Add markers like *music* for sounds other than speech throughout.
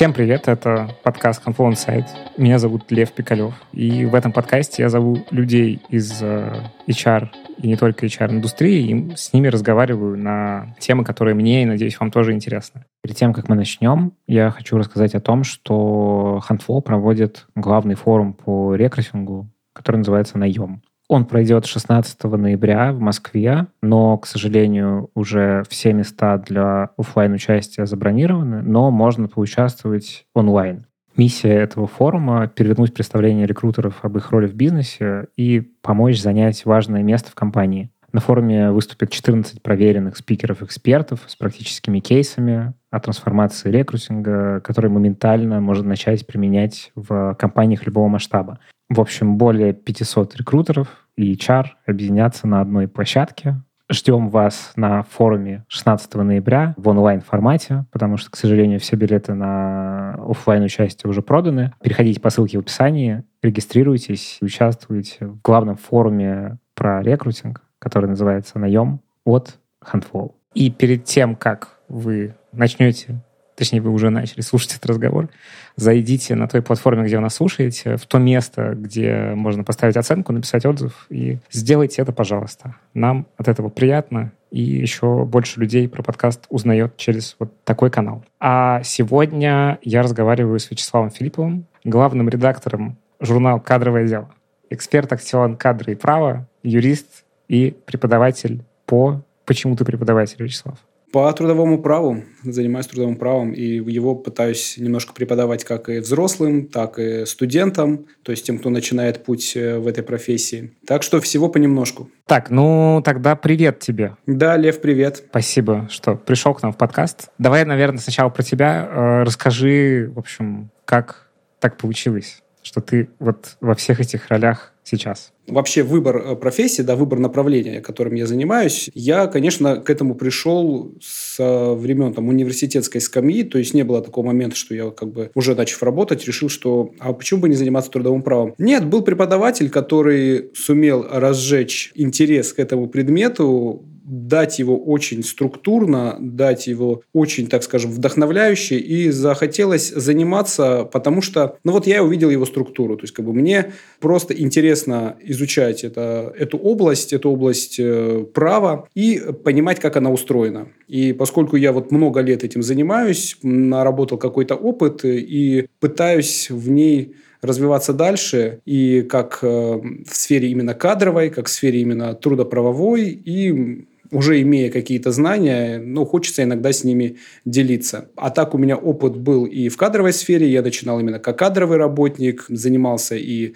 Всем привет, это подкаст Confluent Site. Меня зовут Лев Пикалев. И в этом подкасте я зову людей из э, HR и не только HR-индустрии, и с ними разговариваю на темы, которые мне и, надеюсь, вам тоже интересны. Перед тем, как мы начнем, я хочу рассказать о том, что Handful проводит главный форум по рекрутингу, который называется «Наем». Он пройдет 16 ноября в Москве, но, к сожалению, уже все места для офлайн участия забронированы, но можно поучаствовать онлайн. Миссия этого форума — перевернуть представление рекрутеров об их роли в бизнесе и помочь занять важное место в компании. На форуме выступят 14 проверенных спикеров-экспертов с практическими кейсами о трансформации рекрутинга, которые моментально можно начать применять в компаниях любого масштаба. В общем, более 500 рекрутеров и HR объединятся на одной площадке. Ждем вас на форуме 16 ноября в онлайн-формате, потому что, к сожалению, все билеты на офлайн участие уже проданы. Переходите по ссылке в описании, регистрируйтесь, участвуйте в главном форуме про рекрутинг, который называется «Наем» от Handful. И перед тем, как вы начнете точнее, вы уже начали слушать этот разговор, зайдите на той платформе, где вы нас слушаете, в то место, где можно поставить оценку, написать отзыв, и сделайте это, пожалуйста. Нам от этого приятно, и еще больше людей про подкаст узнает через вот такой канал. А сегодня я разговариваю с Вячеславом Филипповым, главным редактором журнала «Кадровое дело», эксперт акцион кадры и права, юрист и преподаватель по... Почему ты преподаватель, Вячеслав? По трудовому праву, занимаюсь трудовым правом, и его пытаюсь немножко преподавать как и взрослым, так и студентам, то есть тем, кто начинает путь э, в этой профессии. Так что всего понемножку. Так, ну тогда привет тебе. Да, Лев, привет. Спасибо, что пришел к нам в подкаст. Давай, наверное, сначала про тебя. Э, расскажи, в общем, как так получилось, что ты вот во всех этих ролях сейчас? Вообще выбор э, профессии, да, выбор направления, которым я занимаюсь, я, конечно, к этому пришел с времен там, университетской скамьи, то есть не было такого момента, что я как бы уже начав работать, решил, что а почему бы не заниматься трудовым правом? Нет, был преподаватель, который сумел разжечь интерес к этому предмету, дать его очень структурно, дать его очень, так скажем, вдохновляюще, и захотелось заниматься, потому что, ну вот я увидел его структуру, то есть как бы мне просто интересно изучать это, эту область, эту область э, права и понимать, как она устроена. И поскольку я вот много лет этим занимаюсь, наработал какой-то опыт и пытаюсь в ней развиваться дальше и как э, в сфере именно кадровой, как в сфере именно трудоправовой и уже имея какие-то знания, ну, хочется иногда с ними делиться. А так у меня опыт был и в кадровой сфере, я начинал именно как кадровый работник, занимался и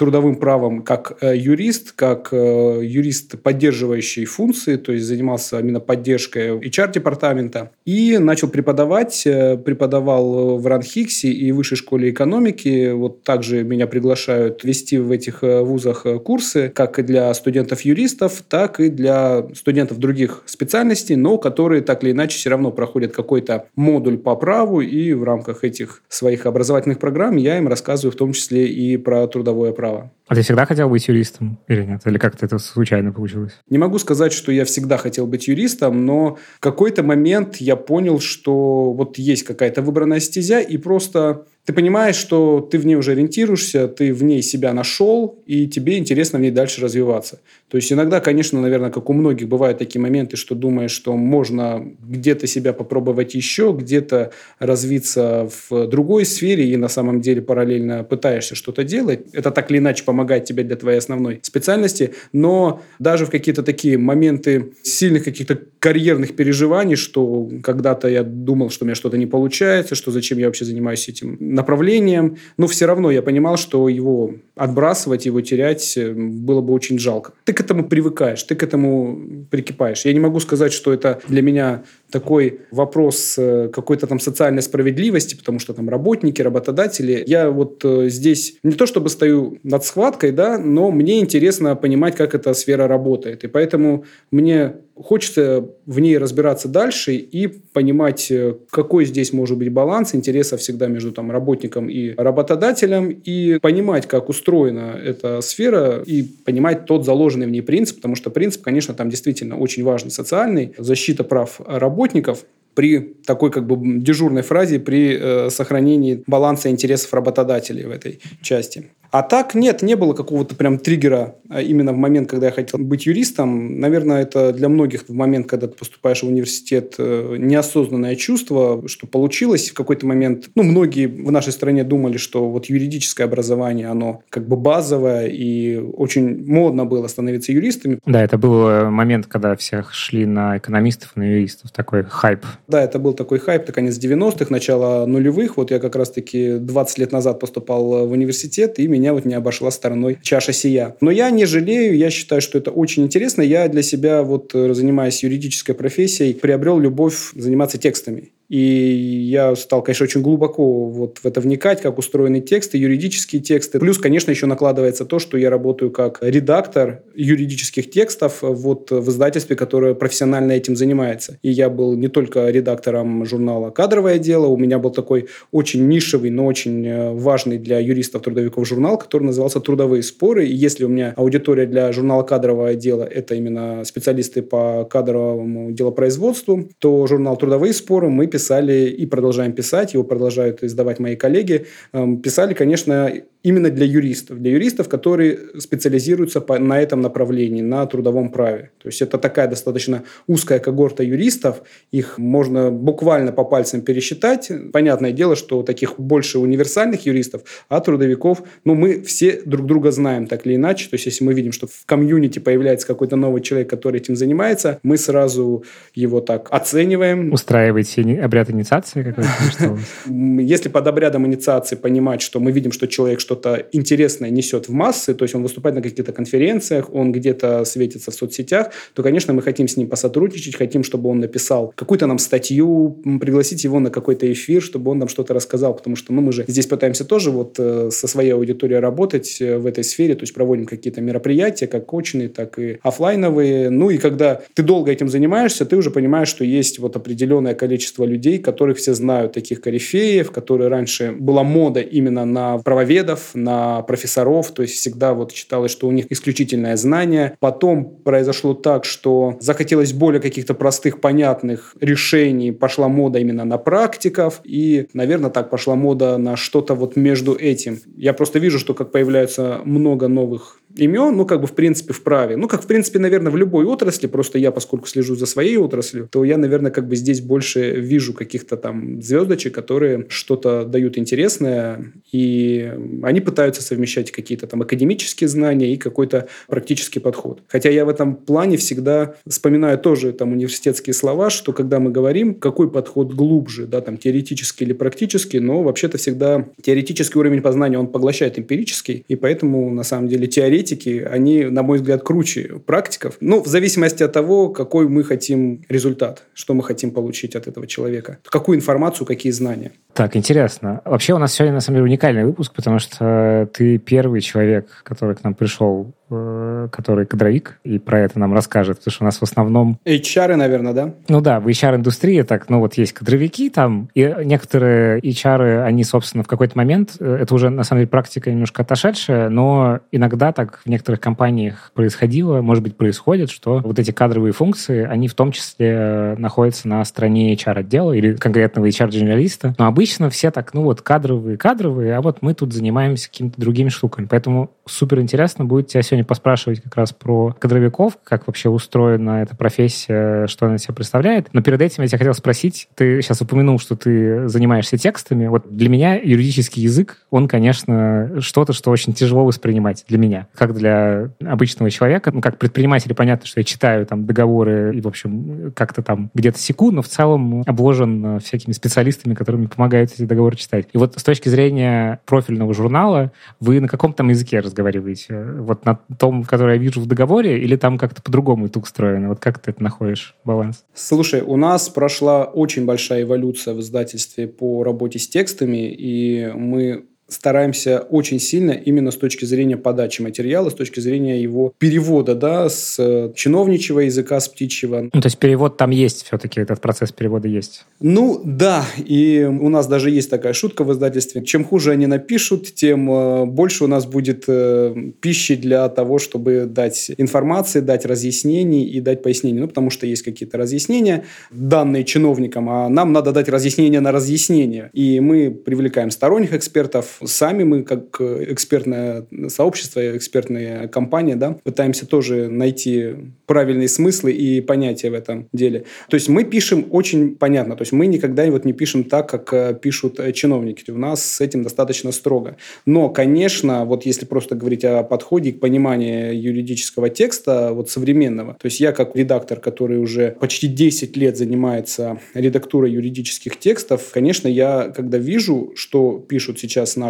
трудовым правом как э, юрист, как э, юрист поддерживающий функции, то есть занимался именно поддержкой HR-департамента. И начал преподавать, э, преподавал в Ранхиксе и Высшей школе экономики. Вот также меня приглашают вести в этих вузах курсы, как для студентов-юристов, так и для студентов других специальностей, но которые так или иначе все равно проходят какой-то модуль по праву, и в рамках этих своих образовательных программ я им рассказываю в том числе и про трудовое право право. А ты всегда хотел быть юристом или нет? Или как-то это случайно получилось? Не могу сказать, что я всегда хотел быть юристом, но в какой-то момент я понял, что вот есть какая-то выбранная стезя, и просто ты понимаешь, что ты в ней уже ориентируешься, ты в ней себя нашел, и тебе интересно в ней дальше развиваться. То есть иногда, конечно, наверное, как у многих бывают такие моменты, что думаешь, что можно где-то себя попробовать еще, где-то развиться в другой сфере, и на самом деле параллельно пытаешься что-то делать. Это так или иначе помогает тебе для твоей основной специальности, но даже в какие-то такие моменты сильных каких-то карьерных переживаний, что когда-то я думал, что у меня что-то не получается, что зачем я вообще занимаюсь этим направлением, но все равно я понимал, что его отбрасывать, его терять э, было бы очень жалко. Ты к этому привыкаешь, ты к этому прикипаешь. Я не могу сказать, что это для меня такой вопрос э, какой-то там социальной справедливости, потому что там работники, работодатели. Я вот э, здесь не то чтобы стою над схваткой, да, но мне интересно понимать, как эта сфера работает. И поэтому мне хочется в ней разбираться дальше и понимать, э, какой здесь может быть баланс интересов всегда между там, работником и работодателем, и понимать, как устроена эта сфера, и понимать тот заложенный в ней принцип, потому что принцип, конечно, там действительно очень важный социальный, защита прав работников, при такой как бы дежурной фразе, при э, сохранении баланса интересов работодателей в этой части. А так нет, не было какого-то прям триггера а именно в момент, когда я хотел быть юристом. Наверное, это для многих в момент, когда ты поступаешь в университет, э, неосознанное чувство, что получилось в какой-то момент. Ну, многие в нашей стране думали, что вот юридическое образование, оно как бы базовое, и очень модно было становиться юристами. Да, это был э, момент, когда всех шли на экономистов, на юристов, такой хайп. Да, это был такой хайп, это конец 90-х, начало нулевых. Вот я как раз-таки 20 лет назад поступал в университет, и меня вот не обошла стороной чаша сия. Но я не жалею, я считаю, что это очень интересно. Я для себя, вот э, занимаясь юридической профессией, приобрел любовь заниматься текстами. И я стал, конечно, очень глубоко вот в это вникать, как устроены тексты, юридические тексты. Плюс, конечно, еще накладывается то, что я работаю как редактор юридических текстов вот в издательстве, которое профессионально этим занимается. И я был не только редактором журнала «Кадровое дело», у меня был такой очень нишевый, но очень э, важный для юристов-трудовиков журнал, который назывался «Трудовые споры». И если у меня аудитория для журнала «Кадровое дело» – это именно специалисты по кадровому делопроизводству, то журнал «Трудовые споры» мы писали писали и продолжаем писать, его продолжают издавать мои коллеги, эм, писали, конечно, именно для юристов, для юристов, которые специализируются по, на этом направлении, на трудовом праве. То есть это такая достаточно узкая когорта юристов, их можно буквально по пальцам пересчитать. Понятное дело, что таких больше универсальных юристов, а трудовиков, ну, мы все друг друга знаем так или иначе. То есть если мы видим, что в комьюнити появляется какой-то новый человек, который этим занимается, мы сразу его так оцениваем. Устраиваете обряд инициации какой-то? *laughs* Если под обрядом инициации понимать, что мы видим, что человек что-то интересное несет в массы, то есть он выступает на каких-то конференциях, он где-то светится в соцсетях, то, конечно, мы хотим с ним посотрудничать, хотим, чтобы он написал какую-то нам статью, пригласить его на какой-то эфир, чтобы он нам что-то рассказал, потому что ну, мы же здесь пытаемся тоже вот э, со своей аудиторией работать э, в этой сфере, то есть проводим какие-то мероприятия, как очные, так и офлайновые. Ну и когда ты долго этим занимаешься, ты уже понимаешь, что есть вот определенное количество людей, которых все знают, таких корифеев, которые раньше была мода именно на правоведов, студентов, на профессоров, то есть всегда вот считалось, что у них исключительное знание. Потом произошло так, что захотелось более каких-то простых, понятных решений, пошла мода именно на практиков, и, наверное, так пошла мода на что-то вот между этим. Я просто вижу, что как появляются много новых имен, ну, как бы, в принципе, в праве. Ну, как, в принципе, наверное, в любой отрасли, просто я, поскольку слежу за своей отраслью, то я, наверное, как бы здесь больше вижу каких-то там звездочек, которые что-то дают интересное, и они пытаются совмещать какие-то там академические знания и какой-то практический подход. Хотя я в этом плане всегда вспоминаю тоже там университетские слова, что когда мы говорим, какой подход глубже, да, там, теоретический или практический, но вообще-то всегда теоретический уровень познания, он поглощает эмпирический, и поэтому, на самом деле, теоретически теоретики, они, на мой взгляд, круче практиков. Ну, в зависимости от того, какой мы хотим результат, что мы хотим получить от этого человека. Какую информацию, какие знания. Так, интересно. Вообще у нас сегодня, на самом деле, уникальный выпуск, потому что ты первый человек, который к нам пришел Э, который кадровик, и про это нам расскажет, потому что у нас в основном... HR, наверное, да? Ну да, в HR-индустрии так, ну вот есть кадровики там, и некоторые HR, они, собственно, в какой-то момент, э, это уже, на самом деле, практика немножко отошедшая, но иногда так в некоторых компаниях происходило, может быть, происходит, что вот эти кадровые функции, они в том числе находятся на стороне HR-отдела или конкретного HR-дженералиста, но обычно все так, ну вот, кадровые, кадровые, а вот мы тут занимаемся какими-то другими штуками. Поэтому супер интересно будет тебя сегодня поспрашивать как раз про кадровиков, как вообще устроена эта профессия, что она себя представляет. Но перед этим я тебя хотел спросить, ты сейчас упомянул, что ты занимаешься текстами. Вот для меня юридический язык, он, конечно, что-то, что очень тяжело воспринимать для меня. Как для обычного человека, ну, как предпринимателя, понятно, что я читаю там договоры и, в общем, как-то там где-то секу, но в целом обложен всякими специалистами, которые мне помогают эти договоры читать. И вот с точки зрения профильного журнала, вы на каком там языке разговариваете? Вот на том, который я вижу в договоре, или там как-то по-другому это устроено? Вот как ты это находишь, баланс? Слушай, у нас прошла очень большая эволюция в издательстве по работе с текстами, и мы стараемся очень сильно именно с точки зрения подачи материала, с точки зрения его перевода, да, с э, чиновничьего языка, с птичьего. Ну, то есть перевод там есть все-таки, этот процесс перевода есть? Ну, да, и у нас даже есть такая шутка в издательстве. Чем хуже они напишут, тем э, больше у нас будет э, пищи для того, чтобы дать информации, дать разъяснений и дать пояснений. Ну, потому что есть какие-то разъяснения, данные чиновникам, а нам надо дать разъяснение на разъяснение. И мы привлекаем сторонних экспертов. Сами мы, как экспертное сообщество, экспертная компания, да, пытаемся тоже найти правильные смыслы и понятия в этом деле. То есть мы пишем очень понятно. То есть мы никогда вот не пишем так, как э, пишут э, чиновники. У нас с этим достаточно строго. Но, конечно, вот если просто говорить о подходе к пониманию юридического текста, вот современного, то есть я как редактор, который уже почти 10 лет занимается редактурой юридических текстов, конечно, я когда вижу, что пишут сейчас наши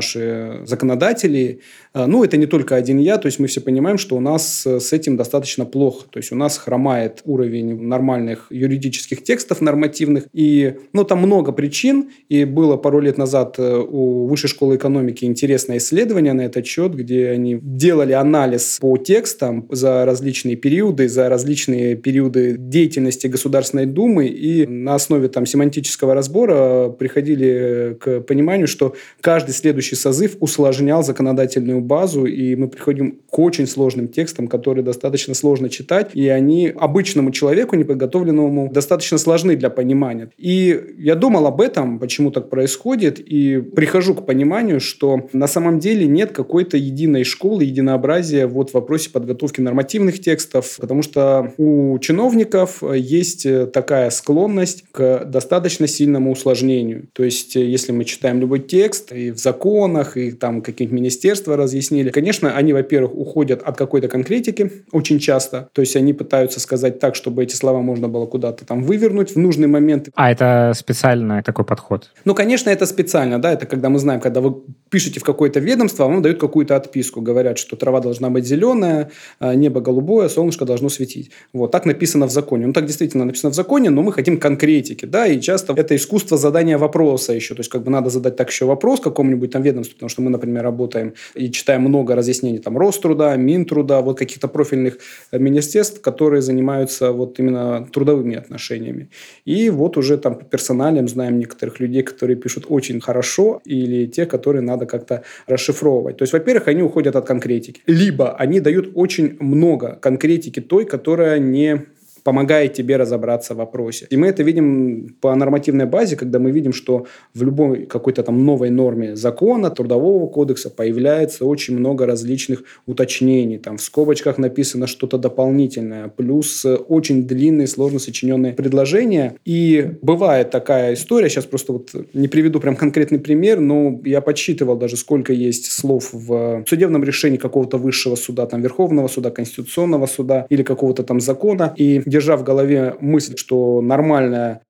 законодатели, э, ну, это не только один я, то есть мы все понимаем, что у нас с этим достаточно плохо. То есть у нас хромает уровень нормальных юридических текстов нормативных, и, ну, там много причин, и было пару лет назад э, у Высшей школы экономики интересное исследование на этот счет, где они делали анализ по текстам за различные периоды, за различные периоды деятельности Государственной Думы, и на основе там семантического разбора приходили к пониманию, что каждый следующий созыв усложнял законодательную базу, и мы приходим к очень сложным текстам, которые достаточно сложно читать, и они обычному человеку, неподготовленному, достаточно сложны для понимания. И я думал об этом, почему так происходит, и прихожу к пониманию, что на самом деле нет какой-то единой школы, единообразия вот в вопросе подготовки нормативных текстов, потому что у чиновников есть такая склонность к достаточно сильному усложнению. То есть, если мы читаем любой текст и в законах, и там какие-нибудь министерства разъяснили, конечно, они, во-первых, уходят от какой-то конкретики очень часто, то есть они пытаются сказать так, чтобы эти слова можно было куда-то там вывернуть в нужный момент. А это специально такой подход? Ну, конечно, это специально, да, это когда мы знаем, когда вы пишете в какое-то ведомство, вам дают какую-то отписку, говорят, что трава должна быть зеленая, а небо голубое, солнышко должно светить. Вот, так написано в законе. Ну, так действительно написано в законе, но мы хотим конкретики, да, и часто это искусство задания вопроса еще, то есть как бы надо задать так еще вопрос какому-нибудь там ведомству, потому что мы, например, работаем и читаем много разъяснений там Роструда, Минтруда, вот каких-то профильных э, министерств, которые занимаются вот именно трудовыми отношениями. И вот уже там по персоналям знаем некоторых людей, которые пишут очень хорошо, или те, которые надо как-то расшифровывать. То есть, во-первых, они уходят от конкретики. Либо они дают очень много конкретики той, которая не помогает тебе разобраться в вопросе. И мы это видим по нормативной базе, когда мы видим, что в любой какой-то там новой норме закона, трудового кодекса появляется очень много различных уточнений. Там в скобочках написано что-то дополнительное, плюс очень длинные, сложно сочиненные предложения. И бывает такая история, сейчас просто вот не приведу прям конкретный пример, но я подсчитывал даже, сколько есть слов в судебном решении какого-то высшего суда, там Верховного суда, Конституционного суда или какого-то там закона. И держа в голове мысль, что нормальная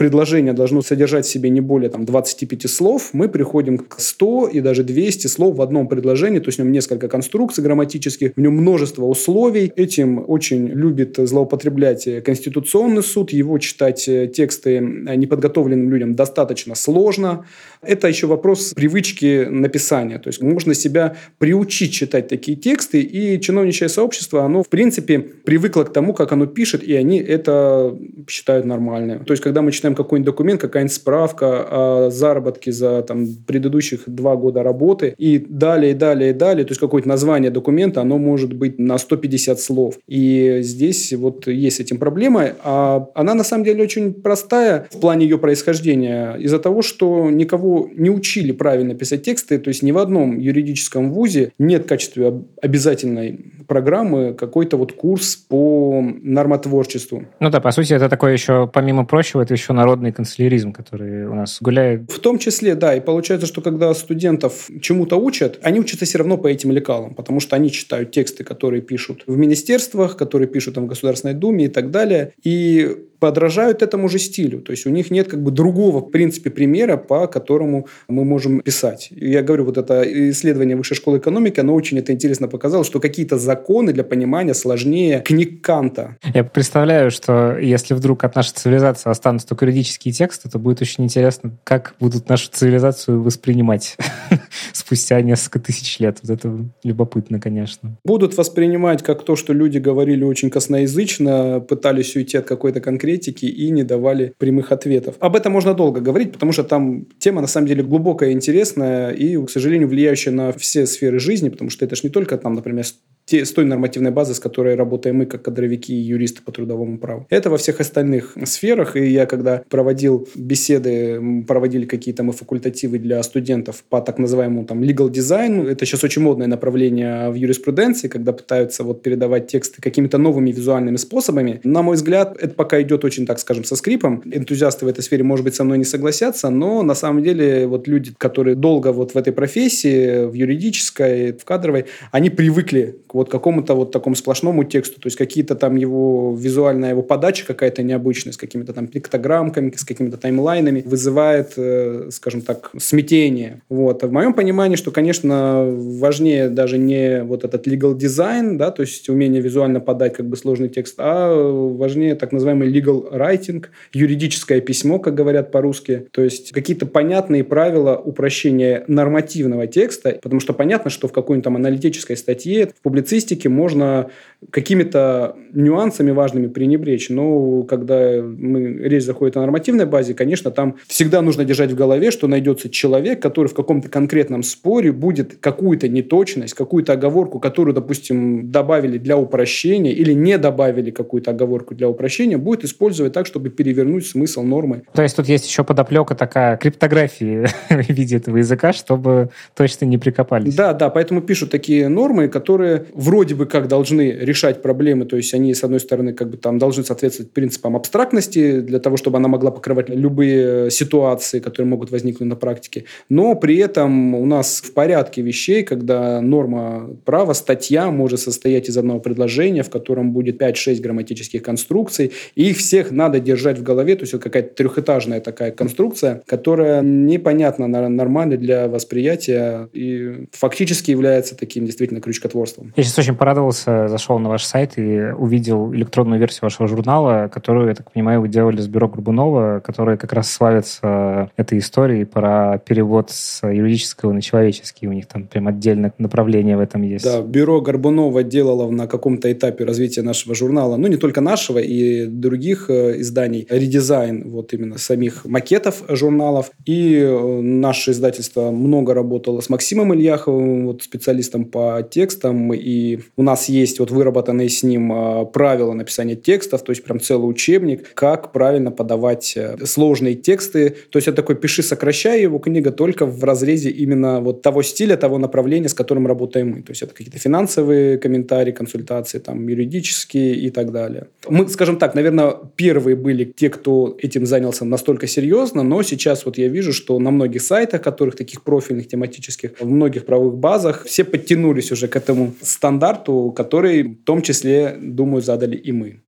предложение должно содержать в себе не более там, 25 слов, мы приходим к 100 и даже 200 слов в одном предложении, то есть в нем несколько конструкций грамматических, в нем множество условий. Этим очень любит злоупотреблять Конституционный суд, его читать э, тексты э, неподготовленным людям достаточно сложно. Это еще вопрос привычки написания, то есть можно себя приучить читать такие тексты, и чиновничье сообщество, оно в принципе привыкло к тому, как оно пишет, и они это считают нормальным. То есть когда мы читаем какой-нибудь документ, какая-нибудь справка о заработке за там, предыдущих два года работы, и далее, и далее, и далее, то есть какое-то название документа, оно может быть на 150 слов. И здесь вот есть с этим проблема, а она на самом деле очень простая в плане ее происхождения, из-за того, что никого не учили правильно писать тексты, то есть ни в одном юридическом вузе нет в качестве обязательной программы какой-то вот курс по нормотворчеству. Ну да, по сути, это такое еще, помимо прочего, это еще народный канцеляризм, который у нас гуляет. В том числе, да. И получается, что когда студентов чему-то учат, они учатся все равно по этим лекалам, потому что они читают тексты, которые пишут в министерствах, которые пишут там в Государственной Думе и так далее. И подражают этому же стилю. То есть у них нет как бы другого, в принципе, примера, по которому мы можем писать. Я говорю, вот это исследование Высшей школы экономики, оно очень это интересно показало, что какие-то законы для понимания сложнее книг Канта. Я представляю, что если вдруг от нашей цивилизации останутся только юридические тексты, то будет очень интересно, как будут нашу цивилизацию воспринимать *laughs* спустя несколько тысяч лет. Вот это любопытно, конечно. Будут воспринимать как то, что люди говорили очень косноязычно, пытались уйти от какой-то конкретики и не давали прямых ответов. Об этом можно долго говорить, потому что там тема на самом деле глубокая, интересная и, к сожалению, влияющая на все сферы жизни, потому что это же не только там, например, те, с той нормативной базой, с которой работаем мы, как кадровики и юристы по трудовому праву. Это во всех остальных сферах. И я, когда проводил беседы, проводили какие-то мы факультативы для студентов по так называемому там legal design, это сейчас очень модное направление в юриспруденции, когда пытаются вот передавать тексты какими-то новыми визуальными способами. На мой взгляд, это пока идет очень, так скажем, со скрипом. Энтузиасты в этой сфере, может быть, со мной не согласятся, но на самом деле вот люди, которые долго вот в этой профессии, в юридической, в кадровой, они привыкли к вот какому-то вот такому сплошному тексту, то есть какие-то там его визуальная его подача какая-то необычная, с какими-то там пиктограммками, с какими-то таймлайнами, вызывает, э, скажем так, смятение. Вот. А в моем понимании, что, конечно, важнее даже не вот этот legal design, да, то есть умение визуально подать как бы сложный текст, а важнее так называемый legal writing, юридическое письмо, как говорят по-русски, то есть какие-то понятные правила упрощения нормативного текста, потому что понятно, что в какой-нибудь там аналитической статье, в публикации публицистике можно какими-то нюансами важными пренебречь. Но когда мы, речь заходит о нормативной базе, конечно, там всегда нужно держать в голове, что найдется человек, который в каком-то конкретном споре будет какую-то неточность, какую-то оговорку, которую, допустим, добавили для упрощения или не добавили какую-то оговорку для упрощения, будет использовать так, чтобы перевернуть смысл нормы. То есть тут есть еще подоплека такая криптографии *laughs* в виде этого языка, чтобы точно не прикопались. Да, да, поэтому пишут такие нормы, которые вроде бы как должны решать проблемы, то есть они, с одной стороны, как бы там должны соответствовать принципам абстрактности для того, чтобы она могла покрывать любые ситуации, которые могут возникнуть на практике, но при этом у нас в порядке вещей, когда норма права, статья может состоять из одного предложения, в котором будет 5-6 грамматических конструкций, и их всех надо держать в голове, то есть это какая-то трехэтажная такая конструкция, которая непонятна нормально для восприятия и фактически является таким действительно крючкотворством. Я сейчас очень порадовался, зашел на ваш сайт и увидел электронную версию вашего журнала, которую, я так понимаю, вы делали с бюро Горбунова, которая как раз славится этой историей про перевод с юридического на человеческий. У них там прям отдельное направление в этом есть. Да, бюро Горбунова делало на каком-то этапе развития нашего журнала, ну, не только нашего, и других э, изданий, редизайн вот именно самих макетов журналов. И э, наше издательство много работало с Максимом Ильяховым, вот специалистом по текстам и и у нас есть вот выработанные с ним а, правила написания текстов, то есть прям целый учебник, как правильно подавать э, сложные тексты. То есть это такой «пиши, сокращай» его книга только в разрезе именно вот того стиля, того направления, с которым работаем мы. То есть это какие-то финансовые комментарии, консультации, там, юридические и так далее. Мы, скажем так, наверное, первые были те, кто этим занялся настолько серьезно, но сейчас вот я вижу, что на многих сайтах, которых таких профильных, тематических, в многих правовых базах, все подтянулись уже к этому стандарту, который в том числе, думаю, задали и мы.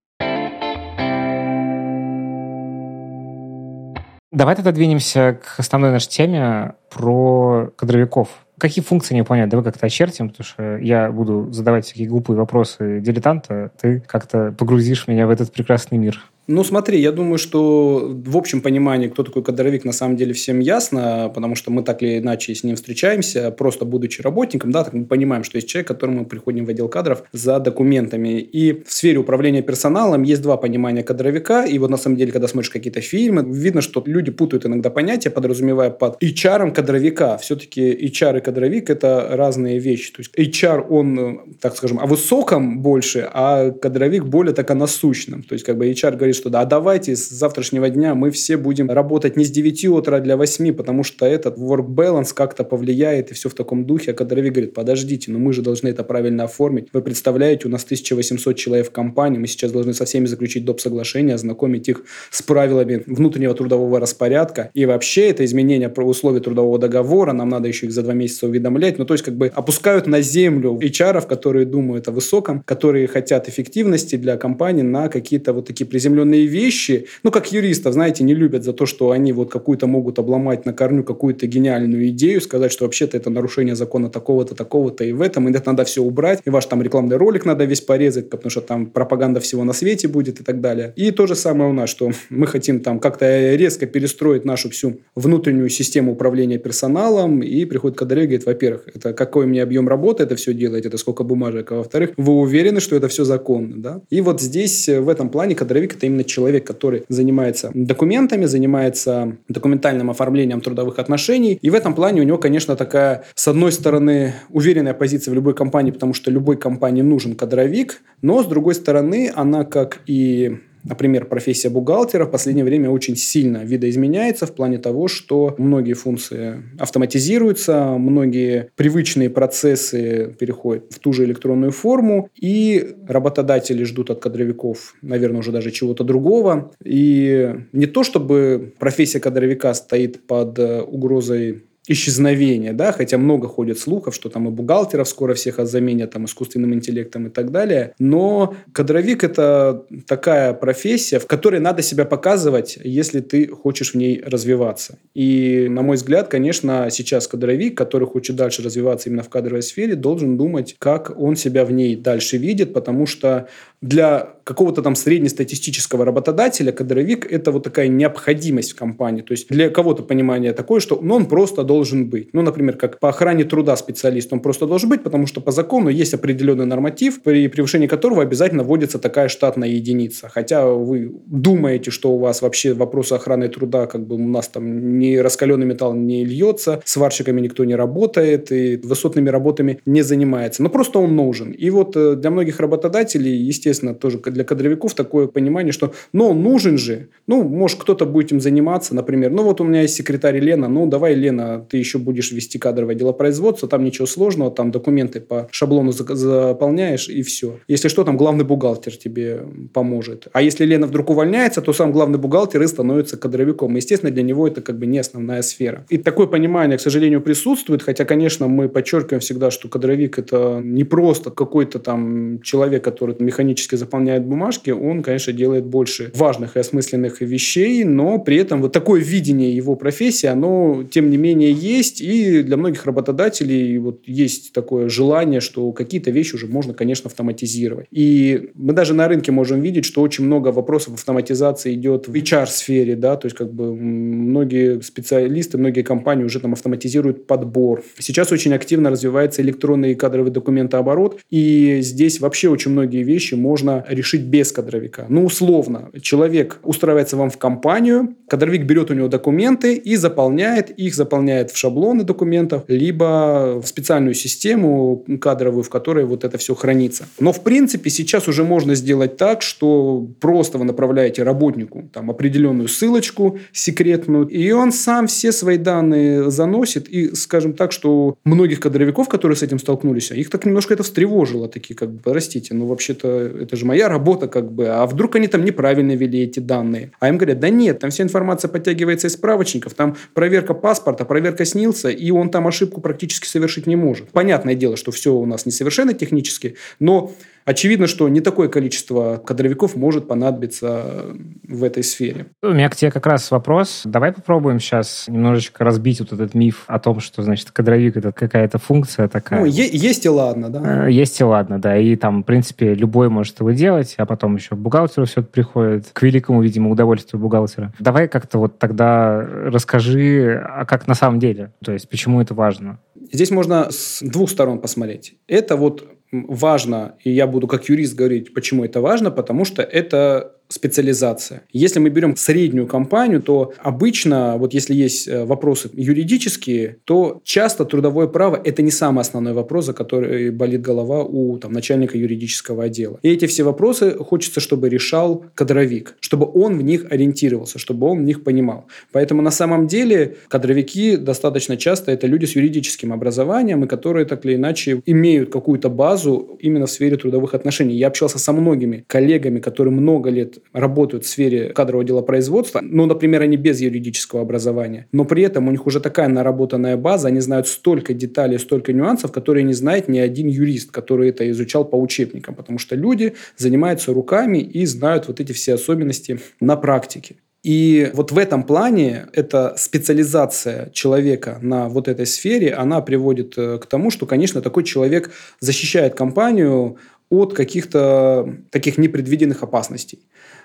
Давай тогда двинемся к основной нашей теме про кадровиков. Какие функции не выполняют? Давай как-то очертим, потому что я буду задавать всякие глупые вопросы дилетанта, ты как-то погрузишь меня в этот прекрасный мир. Ну, смотри, я думаю, что в общем понимании, кто такой кадровик, на самом деле всем ясно, потому что мы так или иначе с ним встречаемся, просто будучи работником, да, так мы понимаем, что есть человек, которому мы приходим в отдел кадров за документами. И в сфере управления персоналом есть два понимания кадровика, и вот на самом деле, когда смотришь какие-то фильмы, видно, что люди путают иногда понятия, подразумевая под HR кадровика. Все-таки HR и кадровик – это разные вещи. То есть HR, он, так скажем, о высоком больше, а кадровик более так о насущном. То есть как бы HR говорит, говорит, что да, давайте с завтрашнего дня мы все будем работать не с 9 утра для 8, потому что этот work balance как-то повлияет и все в таком духе. А кадровик говорит, подождите, но мы же должны это правильно оформить. Вы представляете, у нас 1800 человек в компании, мы сейчас должны со всеми заключить доп. соглашение, ознакомить их с правилами внутреннего трудового распорядка. И вообще это изменение условий трудового договора, нам надо еще их за два месяца уведомлять. Ну, то есть как бы опускают на землю HR, которые думают о высоком, которые хотят эффективности для компании на какие-то вот такие приземленные определенные вещи, ну, как юристов, знаете, не любят за то, что они вот какую-то могут обломать на корню какую-то гениальную идею, сказать, что вообще-то это нарушение закона такого-то, такого-то, и в этом, и это надо все убрать, и ваш там рекламный ролик надо весь порезать, потому что там пропаганда всего на свете будет и так далее. И то же самое у нас, что *laughs* мы хотим там как-то резко перестроить нашу всю внутреннюю систему управления персоналом, и приходит кадровик и говорит, во-первых, это какой мне объем работы это все делать, это сколько бумажек, а во-вторых, вы уверены, что это все законно, да? И вот здесь, в этом плане, кадровик – это именно человек, который занимается документами, занимается документальным оформлением трудовых отношений, и в этом плане у него, конечно, такая, с одной стороны, уверенная позиция в любой компании, потому что любой компании нужен кадровик, но, с другой стороны, она, как и Например, профессия бухгалтера в последнее время очень сильно видоизменяется в плане того, что многие функции автоматизируются, многие привычные процессы переходят в ту же электронную форму, и работодатели ждут от кадровиков, наверное, уже даже чего-то другого. И не то, чтобы профессия кадровика стоит под угрозой исчезновения, да, хотя много ходит слухов, что там и бухгалтеров скоро всех заменят там искусственным интеллектом и так далее, но кадровик – это такая профессия, в которой надо себя показывать, если ты хочешь в ней развиваться. И, на мой взгляд, конечно, сейчас кадровик, который хочет дальше развиваться именно в кадровой сфере, должен думать, как он себя в ней дальше видит, потому что для какого-то там среднестатистического работодателя кадровик – это вот такая необходимость в компании. То есть для кого-то понимание такое, что ну, он просто должен быть. Ну, например, как по охране труда специалист, он просто должен быть, потому что по закону есть определенный норматив, при превышении которого обязательно вводится такая штатная единица. Хотя вы думаете, что у вас вообще вопросы охраны труда, как бы у нас там ни раскаленный металл не льется, сварщиками никто не работает и высотными работами не занимается. Но просто он нужен. И вот э, для многих работодателей, естественно, естественно, тоже для кадровиков такое понимание, что, ну, он нужен же, ну, может, кто-то будет им заниматься, например. Ну, вот у меня есть секретарь Лена, ну, давай, Лена, ты еще будешь вести кадровое дело производства, там ничего сложного, там документы по шаблону заполняешь, и все. Если что, там главный бухгалтер тебе поможет. А если Лена вдруг увольняется, то сам главный бухгалтер и становится кадровиком. Естественно, для него это как бы не основная сфера. И такое понимание, к сожалению, присутствует, хотя, конечно, мы подчеркиваем всегда, что кадровик это не просто какой-то там человек, который механически автоматически заполняет бумажки, он, конечно, делает больше важных и осмысленных вещей, но при этом вот такое видение его профессии, оно, тем не менее, есть, и для многих работодателей вот есть такое желание, что какие-то вещи уже можно, конечно, автоматизировать. И мы даже на рынке можем видеть, что очень много вопросов автоматизации идет в HR-сфере, да, то есть как бы многие специалисты, многие компании уже там автоматизируют подбор. Сейчас очень активно развивается электронный кадровый документооборот, и здесь вообще очень многие вещи можно можно решить без кадровика. Ну, условно, человек устраивается вам в компанию, кадровик берет у него документы и заполняет, их заполняет в шаблоны документов, либо в специальную систему кадровую, в которой вот это все хранится. Но, в принципе, сейчас уже можно сделать так, что просто вы направляете работнику там определенную ссылочку секретную, и он сам все свои данные заносит, и, скажем так, что многих кадровиков, которые с этим столкнулись, их так немножко это встревожило, такие как бы, простите, ну вообще-то это же моя работа как бы, а вдруг они там неправильно ввели эти данные? А им говорят, да нет, там вся информация подтягивается из справочников, там проверка паспорта, проверка снился, и он там ошибку практически совершить не может. Понятное дело, что все у нас несовершенно технически, но Очевидно, что не такое количество кадровиков может понадобиться в этой сфере. У меня к тебе как раз вопрос. Давай попробуем сейчас немножечко разбить вот этот миф о том, что, значит, кадровик — это какая-то функция такая. Ну, есть и ладно, да. Э, есть и ладно, да. И там, в принципе, любой может его делать, а потом еще бухгалтеру все это приходит, к великому, видимо, удовольствию бухгалтера. Давай как-то вот тогда расскажи, а как на самом деле? То есть, почему это важно? Здесь можно с двух сторон посмотреть. Это вот важно, и я буду как юрист говорить, почему это важно, потому что это специализация. Если мы берем среднюю компанию, то обычно, вот если есть э, вопросы юридические, то часто трудовое право – это не самый основной вопрос, за который болит голова у там, начальника юридического отдела. И эти все вопросы хочется, чтобы решал кадровик, чтобы он в них ориентировался, чтобы он в них понимал. Поэтому на самом деле кадровики достаточно часто это люди с юридическим образованием, и которые так или иначе имеют какую-то базу именно в сфере трудовых отношений. Я общался со многими коллегами, которые много лет работают в сфере кадрового делопроизводства, ну, например, они без юридического образования, но при этом у них уже такая наработанная база, они знают столько деталей, столько нюансов, которые не знает ни один юрист, который это изучал по учебникам, потому что люди занимаются руками и знают вот эти все особенности на практике. И вот в этом плане эта специализация человека на вот этой сфере, она приводит э, к тому, что, конечно, такой человек защищает компанию от каких-то таких непредвиденных опасностей.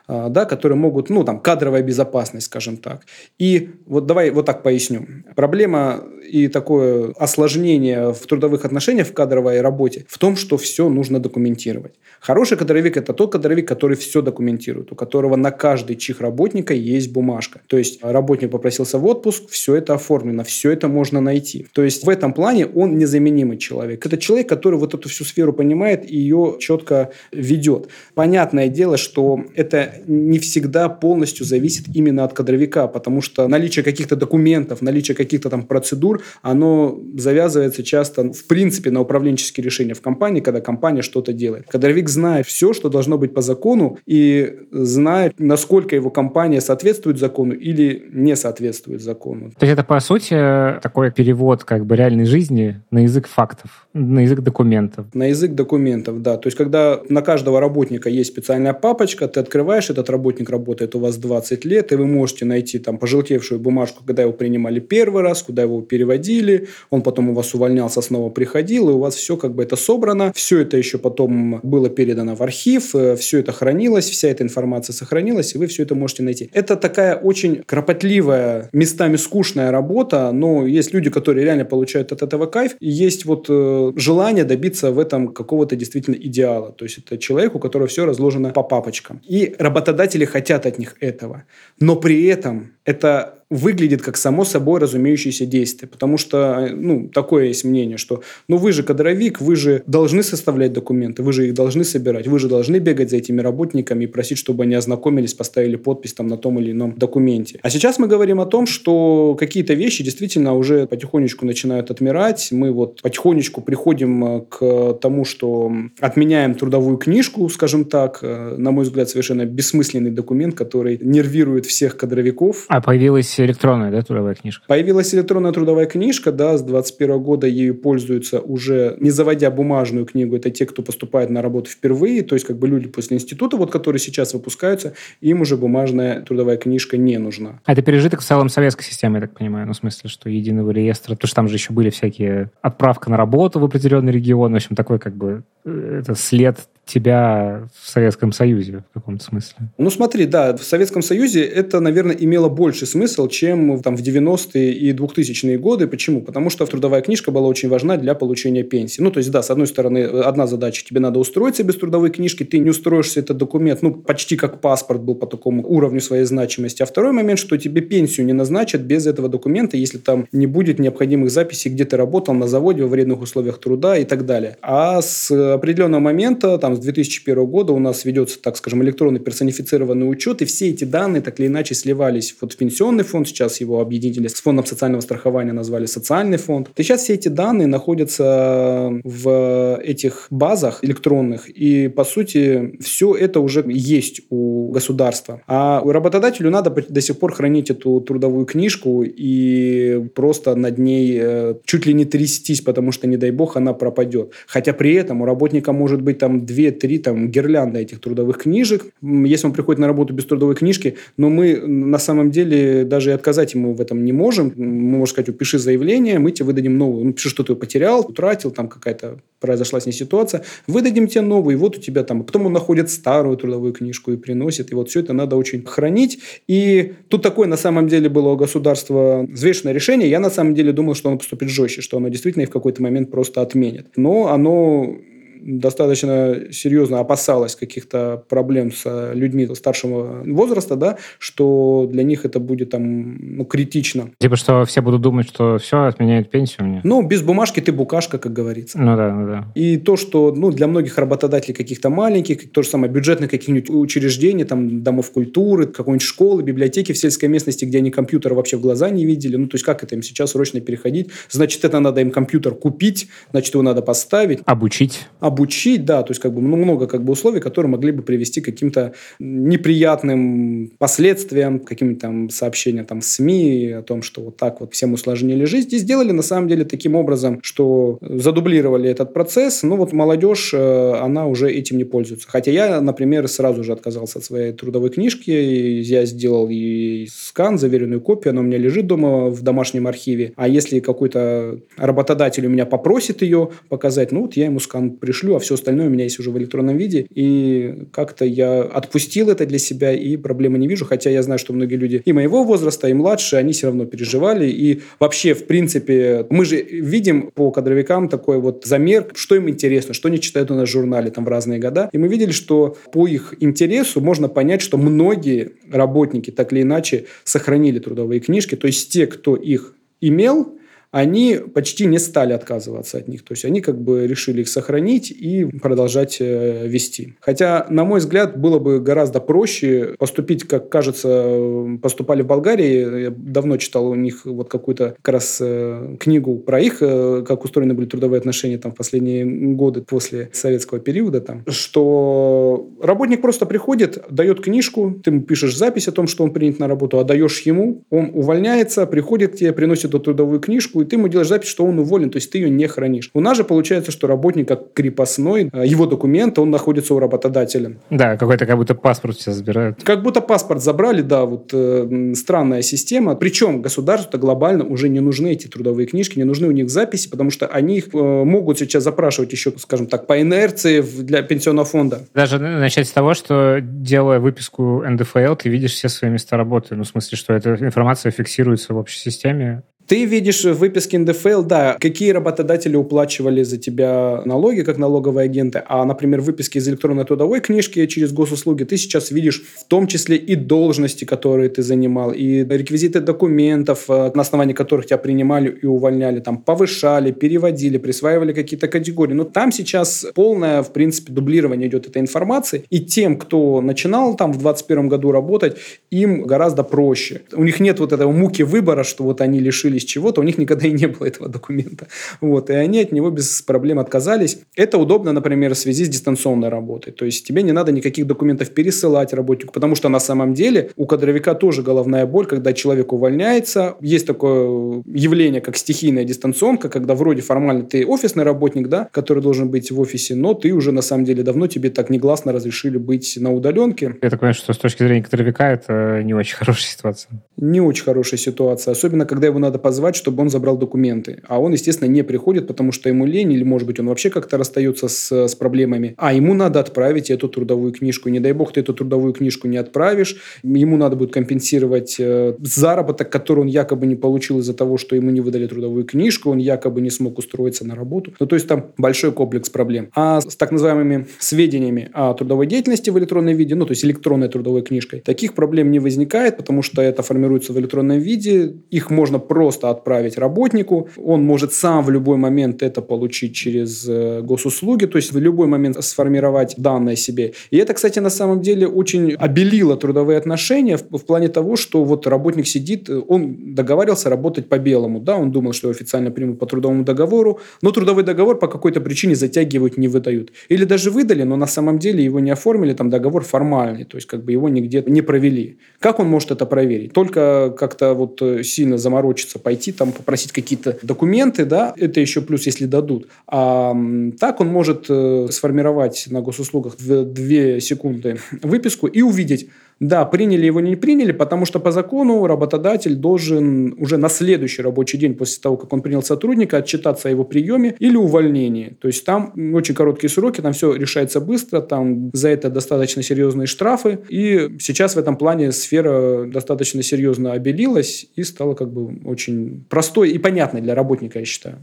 А, да, которые могут, ну, там, кадровая безопасность, скажем так. И вот давай вот так поясню. Проблема и такое осложнение в трудовых отношениях в кадровой работе в том, что все нужно документировать. Хороший кадровик – это тот кадровик, который все документирует, у которого на каждый чих работника есть бумажка. То есть работник попросился в отпуск, все это оформлено, все это можно найти. То есть в этом плане он незаменимый человек. Это человек, который вот эту всю сферу понимает и ее четко ведет. Понятное дело, что это не всегда полностью зависит именно от кадровика, потому что наличие каких-то документов, наличие каких-то там процедур, оно завязывается часто, в принципе, на управленческие решения в компании, когда компания что-то делает. Кадровик знает все, что должно быть по закону, и знает, насколько его компания соответствует закону или не соответствует закону. То есть это, по сути, такой перевод как бы реальной жизни на язык фактов, на язык документов. На язык документов, да. То есть когда на каждого работника есть специальная папочка, ты открываешь этот работник работает у вас 20 лет, и вы можете найти там пожелтевшую бумажку, когда его принимали первый раз, куда его переводили, он потом у вас увольнялся, снова приходил, и у вас все как бы это собрано, все это еще потом было передано в архив, э, все это хранилось, вся эта информация сохранилась, и вы все это можете найти. Это такая очень кропотливая, местами скучная работа, но есть люди, которые реально получают от этого кайф, и есть вот э, желание добиться в этом какого-то действительно идеала. То есть это человек, у которого все разложено по папочкам. И работодатели хотят от них этого. Но при этом это выглядит как само собой разумеющееся действие. Потому что, ну, такое есть мнение, что, ну, вы же кадровик, вы же должны составлять документы, вы же их должны собирать, вы же должны бегать за этими работниками и просить, чтобы они ознакомились, поставили подпись там на том или ином документе. А сейчас мы говорим о том, что какие-то вещи действительно уже потихонечку начинают отмирать. Мы вот потихонечку приходим э, к тому, что отменяем трудовую книжку, скажем так, э, на мой взгляд, совершенно бессмысленный документ, который нервирует всех кадровиков. А появилась появилась электронная, да, трудовая книжка? Появилась электронная трудовая книжка, да, с 21 года ею пользуются уже, не заводя бумажную книгу, это те, кто поступает на работу впервые, то есть как бы люди после института, вот которые сейчас выпускаются, им уже бумажная трудовая книжка не нужна. А это пережиток в целом советской системы, я так понимаю, ну, в смысле, что единого реестра, потому что там же еще были всякие отправка на работу в определенный регион, в общем, такой как бы э, это след тебя в Советском Союзе в каком-то смысле? Ну, смотри, да, в Советском Союзе это, наверное, имело больше смысл, чем там, в 90-е и 2000-е годы. Почему? Потому что трудовая книжка была очень важна для получения пенсии. Ну, то есть, да, с одной стороны, одна задача, тебе надо устроиться без трудовой книжки, ты не устроишься, этот документ, ну, почти как паспорт был по такому уровню своей значимости. А второй момент, что тебе пенсию не назначат без этого документа, если там не будет необходимых записей, где ты работал на заводе во вредных условиях труда и так далее. А с определенного момента, там, с 2001 года у нас ведется, так скажем, электронный персонифицированный учет, и все эти данные так или иначе сливались вот в пенсионный фонд, сейчас его объединили с фондом социального страхования, назвали социальный фонд. И сейчас все эти данные находятся в этих базах электронных, и, по сути, все это уже есть у государства. А у работодателю надо до сих пор хранить эту трудовую книжку и просто над ней э, чуть ли не трястись, потому что, не дай бог, она пропадет. Хотя при этом у работника может быть там две 2-3 там гирлянды этих трудовых книжек. Если он приходит на работу без трудовой книжки, но мы на самом деле даже и отказать ему в этом не можем. Мы можем сказать, пиши заявление, мы тебе выдадим новую. Ну, пиши, что ты потерял, утратил, там какая-то произошла с ней ситуация. Выдадим тебе новую, и вот у тебя там... Потом он находит старую трудовую книжку и приносит. И вот все это надо очень хранить. И тут такое, на самом деле, было у государства взвешенное решение. Я, на самом деле, думал, что оно поступит жестче, что оно действительно и в какой-то момент просто отменит. Но оно достаточно серьезно опасалась каких-то проблем с людьми старшего возраста, да, что для них это будет там ну, критично. Типа, что все будут думать, что все, отменяют пенсию мне. Ну, без бумажки ты букашка, как говорится. Ну да, ну да. И то, что ну, для многих работодателей каких-то маленьких, то же самое бюджетных каких-нибудь учреждений, там, домов культуры, какой-нибудь школы, библиотеки в сельской местности, где они компьютера вообще в глаза не видели, ну, то есть как это им сейчас срочно переходить? Значит, это надо им компьютер купить, значит, его надо поставить. Обучить обучить, да, то есть как бы ну, много как бы условий, которые могли бы привести к каким-то неприятным последствиям, каким-то там сообщениям там в СМИ о том, что вот так вот всем усложнили жизнь. И сделали на самом деле таким образом, что задублировали этот процесс, ну вот молодежь, э, она уже этим не пользуется. Хотя я, например, сразу же отказался от своей трудовой книжки, я сделал и скан, заверенную копию, она у меня лежит дома в домашнем архиве. А если какой-то работодатель у меня попросит ее показать, ну вот я ему скан пришлю, а все остальное у меня есть уже в электронном виде. И как-то я отпустил это для себя и проблемы не вижу. Хотя я знаю, что многие люди и моего возраста, и младше, они все равно переживали. И вообще, в принципе, мы же видим по кадровикам такой вот замер, что им интересно, что они читают у нас в журнале там в разные года. И мы видели, что по их интересу можно понять, что многие работники так или иначе сохранили трудовые книжки. То есть те, кто их имел, они почти не стали отказываться от них. То есть они как бы решили их сохранить и продолжать э, вести. Хотя, на мой взгляд, было бы гораздо проще поступить, как кажется, поступали в Болгарии. Я давно читал у них вот какую-то как раз э, книгу про их, э, как устроены были трудовые отношения там в последние годы после советского периода, там, что работник просто приходит, дает книжку, ты ему пишешь запись о том, что он принят на работу, отдаешь ему, он увольняется, приходит к тебе, приносит эту трудовую книжку, ты ему делаешь запись, что он уволен, то есть ты ее не хранишь. У нас же получается, что работник как крепостной, э, его документ, он находится у работодателя. Да, какой-то как будто паспорт все забирают. Как будто паспорт забрали, да, вот э, странная система. Причем государству-то глобально уже не нужны эти трудовые книжки, не нужны у них записи, потому что они их э, могут сейчас запрашивать еще, скажем так, по инерции для пенсионного фонда. Даже начать с того, что делая выписку НДФЛ, ты видишь все свои места работы. Ну, в смысле, что эта информация фиксируется в общей системе, ты видишь в выписке НДФЛ, да, какие работодатели уплачивали за тебя налоги, как налоговые агенты, а, например, в выписке из электронной трудовой книжки через госуслуги ты сейчас видишь в том числе и должности, которые ты занимал, и реквизиты документов, э, на основании которых тебя принимали и увольняли, там, повышали, переводили, присваивали какие-то категории. Но там сейчас полное, в принципе, дублирование идет этой информации, и тем, кто начинал там в 2021 году работать, им гораздо проще. У них нет вот этого муки выбора, что вот они лишили лишились чего-то, у них никогда и не было этого документа. Вот, и они от него без проблем отказались. Это удобно, например, в связи с дистанционной работой. То есть тебе не надо никаких документов пересылать работнику, потому что на самом деле у кадровика тоже головная боль, когда человек увольняется. Есть такое явление, как стихийная дистанционка, когда вроде формально ты офисный работник, да, который должен быть в офисе, но ты уже на самом деле давно тебе так негласно разрешили быть на удаленке. Я так понимаю, что с точки зрения кадровика это не очень хорошая ситуация. Не очень хорошая ситуация, особенно когда его надо позвать, чтобы он забрал документы. А он, естественно, не приходит, потому что ему лень, или, может быть, он вообще как-то расстается с, с проблемами. А ему надо отправить эту трудовую книжку. Не дай бог, ты эту трудовую книжку не отправишь. Ему надо будет компенсировать э, заработок, который он якобы не получил из-за того, что ему не выдали трудовую книжку, он якобы не смог устроиться на работу. Ну, то есть там большой комплекс проблем. А с так называемыми сведениями о трудовой деятельности в электронном виде, ну, то есть электронной трудовой книжкой, таких проблем не возникает, потому что это формируется в электронном виде. Их можно просто просто отправить работнику. Он может сам в любой момент это получить через э, госуслуги, то есть в любой момент сформировать данные себе. И это, кстати, на самом деле очень обелило трудовые отношения в, в плане того, что вот работник сидит, он договаривался работать по белому, да, он думал, что официально примут по трудовому договору, но трудовой договор по какой-то причине затягивают, не выдают. Или даже выдали, но на самом деле его не оформили, там договор формальный, то есть как бы его нигде не провели. Как он может это проверить? Только как-то вот э, сильно заморочиться пойти там попросить какие-то документы, да, это еще плюс, если дадут. А так он может э, сформировать на госуслугах в 2 секунды выписку и увидеть, да, приняли его, не приняли, потому что по закону работодатель должен уже на следующий рабочий день после того, как он принял сотрудника, отчитаться о его приеме или увольнении. То есть там очень короткие сроки, там все решается быстро, там за это достаточно серьезные штрафы. И сейчас в этом плане сфера достаточно серьезно обелилась и стала как бы очень простой и понятной для работника, я считаю.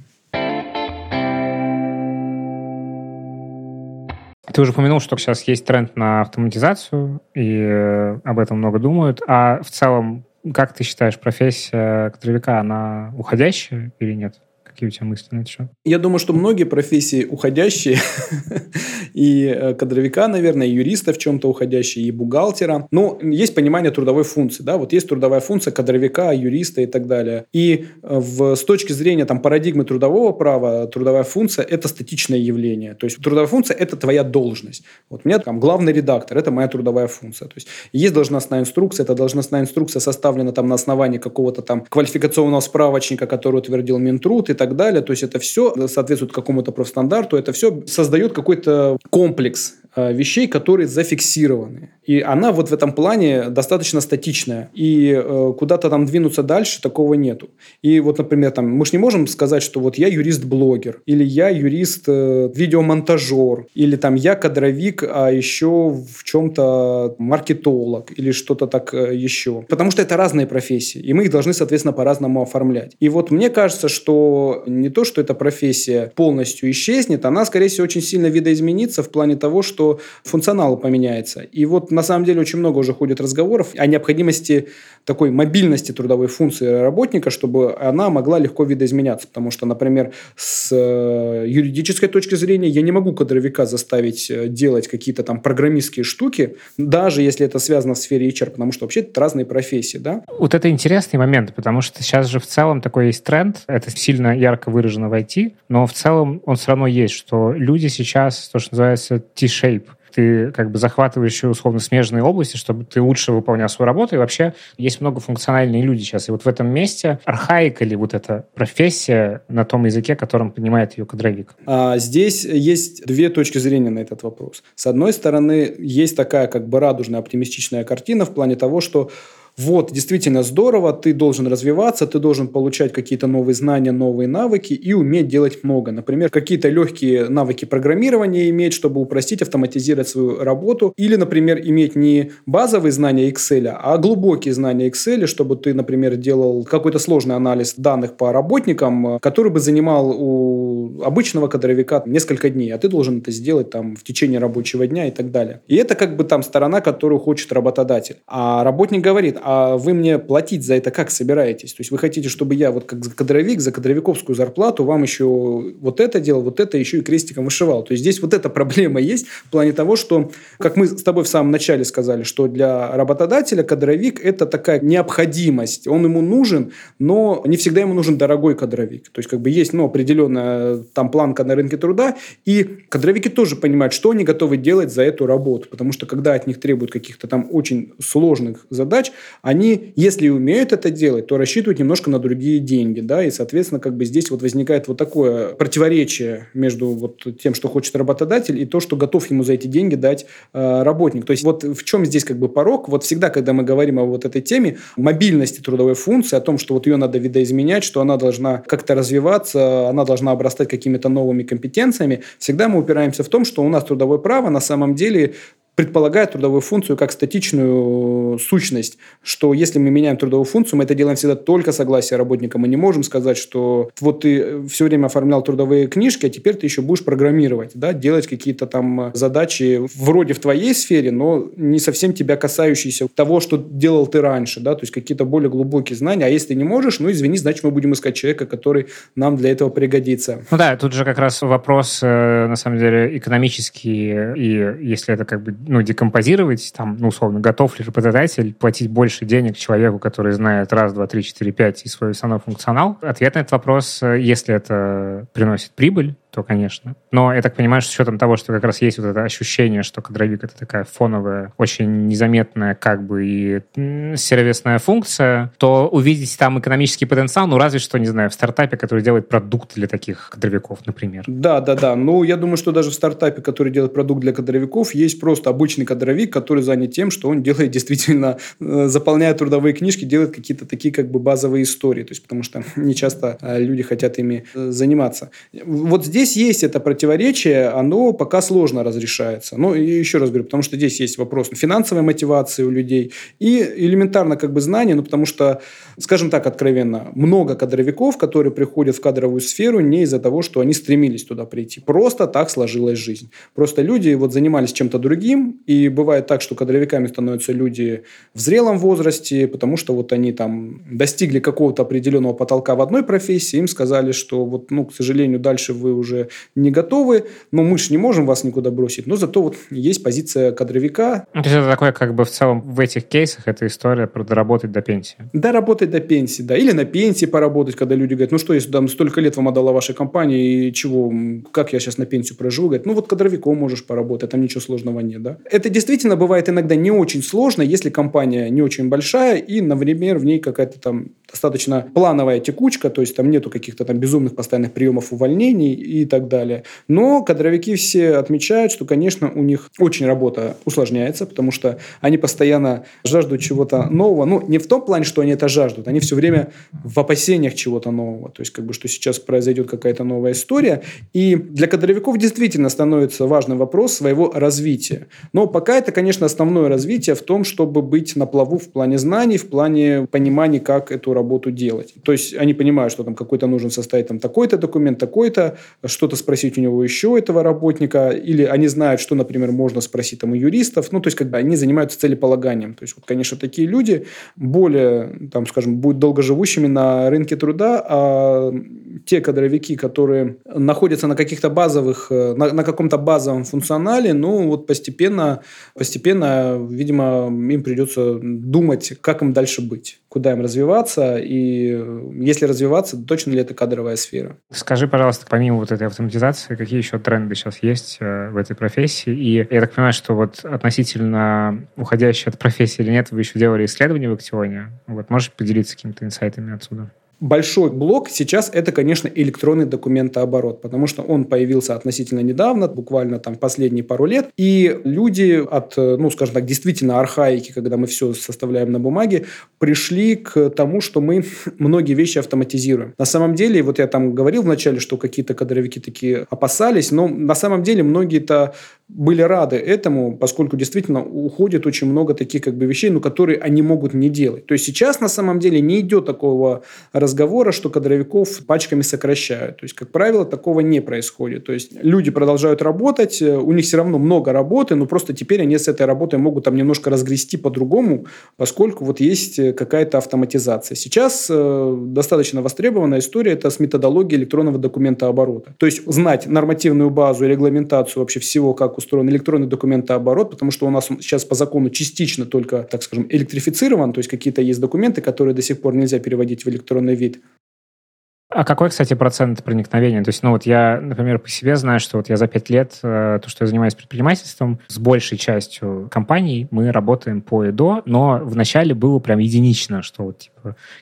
Ты уже упомянул, что сейчас есть тренд на автоматизацию, и э, об этом много думают. А в целом, как ты считаешь, профессия кадровика, она уходящая или нет? Какие у тебя мысли на это счет? Я думаю, что многие профессии уходящие, *laughs* и э, кадровика, наверное, и юриста в чем-то уходящие, и бухгалтера. Но есть понимание трудовой функции. Да? Вот есть трудовая функция кадровика, юриста и так далее. И э, в, с точки зрения там, парадигмы трудового права, трудовая функция – это статичное явление. То есть трудовая функция – это твоя должность. Вот у меня там главный редактор – это моя трудовая функция. То есть есть должностная инструкция, эта должностная инструкция составлена там на основании какого-то там квалификационного справочника, который утвердил Минтруд и так далее. То есть это все соответствует какому-то профстандарту, это все создает какой-то комплекс Э, вещей, которые зафиксированы. И она вот в этом плане достаточно статичная. И э, куда-то там двинуться дальше такого нету. И вот, например, там, мы же не можем сказать, что вот я юрист-блогер, или я юрист-видеомонтажер, или там я кадровик, а еще в чем-то маркетолог, или что-то так э, еще. Потому что это разные профессии, и мы их должны, соответственно, по-разному оформлять. И вот мне кажется, что не то, что эта профессия полностью исчезнет, она, скорее всего, очень сильно видоизменится в плане того, что функционал поменяется. И вот на самом деле очень много уже ходит разговоров о необходимости такой мобильности трудовой функции работника, чтобы она могла легко видоизменяться. Потому что, например, с э, юридической точки зрения я не могу кадровика заставить э, делать какие-то там программистские штуки, даже если это связано в сфере HR, потому что вообще это разные профессии, да? Вот это интересный момент, потому что сейчас же в целом такой есть тренд, это сильно ярко выражено в IT, но в целом он все равно есть, что люди сейчас, то, что называется T-shape, ты как бы захватываешь условно смежные области, чтобы ты лучше выполнял свою работу. И вообще есть много функциональные люди сейчас. И вот в этом месте архаика ли вот эта профессия на том языке, которым понимает ее кадровик? А, здесь есть две точки зрения на этот вопрос. С одной стороны, есть такая как бы радужная оптимистичная картина в плане того, что вот, действительно здорово, ты должен развиваться, ты должен получать какие-то новые знания, новые навыки и уметь делать много. Например, какие-то легкие навыки программирования иметь, чтобы упростить, автоматизировать свою работу. Или, например, иметь не базовые знания Excel, а глубокие знания Excel, чтобы ты, например, делал какой-то сложный анализ данных по работникам, который бы занимал у обычного кадровика несколько дней, а ты должен это сделать там в течение рабочего дня и так далее. И это как бы там сторона, которую хочет работодатель. А работник говорит, а вы мне платить за это как собираетесь? То есть вы хотите, чтобы я вот как кадровик за кадровиковскую зарплату вам еще вот это делал, вот это еще и крестиком вышивал. То есть здесь вот эта проблема есть в плане того, что, как мы с тобой в самом начале сказали, что для работодателя кадровик – это такая необходимость. Он ему нужен, но не всегда ему нужен дорогой кадровик. То есть как бы есть ну, определенная там планка на рынке труда, и кадровики тоже понимают, что они готовы делать за эту работу. Потому что когда от них требуют каких-то там очень сложных задач, они, если умеют это делать, то рассчитывают немножко на другие деньги, да, и, соответственно, как бы здесь вот возникает вот такое противоречие между вот тем, что хочет работодатель, и то, что готов ему за эти деньги дать э, работник. То есть вот в чем здесь как бы порог? Вот всегда, когда мы говорим о вот этой теме мобильности трудовой функции, о том, что вот ее надо видоизменять, что она должна как-то развиваться, она должна обрастать какими-то новыми компетенциями, всегда мы упираемся в том, что у нас трудовое право на самом деле предполагает трудовую функцию как статичную сущность, что если мы меняем трудовую функцию, мы это делаем всегда только согласие работника. Мы не можем сказать, что вот ты все время оформлял трудовые книжки, а теперь ты еще будешь программировать, да, делать какие-то там задачи вроде в твоей сфере, но не совсем тебя касающиеся того, что делал ты раньше, да, то есть какие-то более глубокие знания. А если ты не можешь, ну извини, значит мы будем искать человека, который нам для этого пригодится. Ну да, тут же как раз вопрос, э, на самом деле, экономический, и если это как бы ну, декомпозировать, там, ну, условно, готов ли работодатель платить больше денег человеку, который знает раз, два, три, четыре, пять и свой основной функционал? Ответ на этот вопрос, э, если это приносит прибыль, то, конечно. Но я так понимаю, что с учетом того, что как раз есть вот это ощущение, что кадровик — это такая фоновая, очень незаметная как бы и сервисная функция, то увидеть там экономический потенциал, ну, разве что, не знаю, в стартапе, который делает продукт для таких кадровиков, например. Да, да, да. Ну, я думаю, что даже в стартапе, который делает продукт для кадровиков, есть просто обычный кадровик, который занят тем, что он делает действительно, э, заполняет трудовые книжки, делает какие-то такие как бы базовые истории. То есть, потому что не часто э, люди хотят ими э, заниматься. Вот здесь здесь есть это противоречие, оно пока сложно разрешается. Ну, и еще раз говорю, потому что здесь есть вопрос финансовой мотивации у людей и элементарно как бы знания, ну, потому что, скажем так откровенно, много кадровиков, которые приходят в кадровую сферу не из-за того, что они стремились туда прийти. Просто так сложилась жизнь. Просто люди вот занимались чем-то другим, и бывает так, что кадровиками становятся люди в зрелом возрасте, потому что вот они там достигли какого-то определенного потолка в одной профессии, им сказали, что вот, ну, к сожалению, дальше вы уже не готовы, но мы же не можем вас никуда бросить, но зато вот есть позиция кадровика. То есть это такое как бы в целом в этих кейсах это история про доработать до пенсии. Доработать до пенсии, да. Или на пенсии поработать, когда люди говорят, ну что, если там столько лет вам отдала ваша компания, и чего, как я сейчас на пенсию проживу? Говорят, ну вот кадровиком можешь поработать, там ничего сложного нет, да. Это действительно бывает иногда не очень сложно, если компания не очень большая, и, например, в ней какая-то там достаточно плановая текучка, то есть там нету каких-то там безумных постоянных приемов увольнений и так далее. Но кадровики все отмечают, что, конечно, у них очень работа усложняется, потому что они постоянно жаждут чего-то нового. Ну, не в том плане, что они это жаждут, они все время в опасениях чего-то нового. То есть, как бы, что сейчас произойдет какая-то новая история. И для кадровиков действительно становится важным вопрос своего развития. Но пока это, конечно, основное развитие в том, чтобы быть на плаву в плане знаний, в плане понимания, как эту работу делать. То есть, они понимают, что там какой-то нужен составить там такой-то документ, такой-то, что-то спросить у него еще этого работника, или они знают, что, например, можно спросить там у юристов. Ну, то есть, когда они занимаются целеполаганием. То есть, вот, конечно, такие люди более, там, скажем, будут долгоживущими на рынке труда, а те кадровики, которые находятся на каких-то базовых, э, на, на каком-то базовом функционале, ну, вот постепенно, постепенно, видимо, им придется думать, как им дальше быть, куда им развиваться, и если развиваться, точно ли это кадровая сфера. Скажи, пожалуйста, помимо вот этой автоматизации, какие еще тренды сейчас есть э, в этой профессии? И я так понимаю, что вот относительно уходящей от профессии или нет, вы еще делали исследования в Актионе. Вот можешь поделиться какими-то инсайтами отсюда? Большой блок сейчас это, конечно, электронный документооборот, потому что он появился относительно недавно, буквально там последние пару лет, и люди от, ну, скажем так, действительно архаики, когда мы все составляем на бумаге, пришли к тому, что мы многие вещи автоматизируем. На самом деле, вот я там говорил вначале, что какие-то кадровики такие опасались, но на самом деле многие-то были рады этому, поскольку действительно уходит очень много таких как бы вещей, но которые они могут не делать. То есть сейчас на самом деле не идет такого разговора, что кадровиков пачками сокращают. То есть, как правило, такого не происходит. То есть люди продолжают работать, у них все равно много работы, но просто теперь они с этой работой могут там немножко разгрести по-другому, поскольку вот есть какая-то автоматизация. Сейчас э, достаточно востребованная история это с методологией электронного документа оборота. То есть знать нормативную базу и регламентацию вообще всего, как как устроен электронный документооборот, потому что у нас сейчас по закону частично только, так скажем, электрифицирован, то есть какие-то есть документы, которые до сих пор нельзя переводить в электронный вид. А какой, кстати, процент проникновения? То есть, ну вот я, например, по себе знаю, что вот я за пять лет, э, то, что я занимаюсь предпринимательством, с большей частью компаний мы работаем по ИДО, но вначале было прям единично, что вот, типа,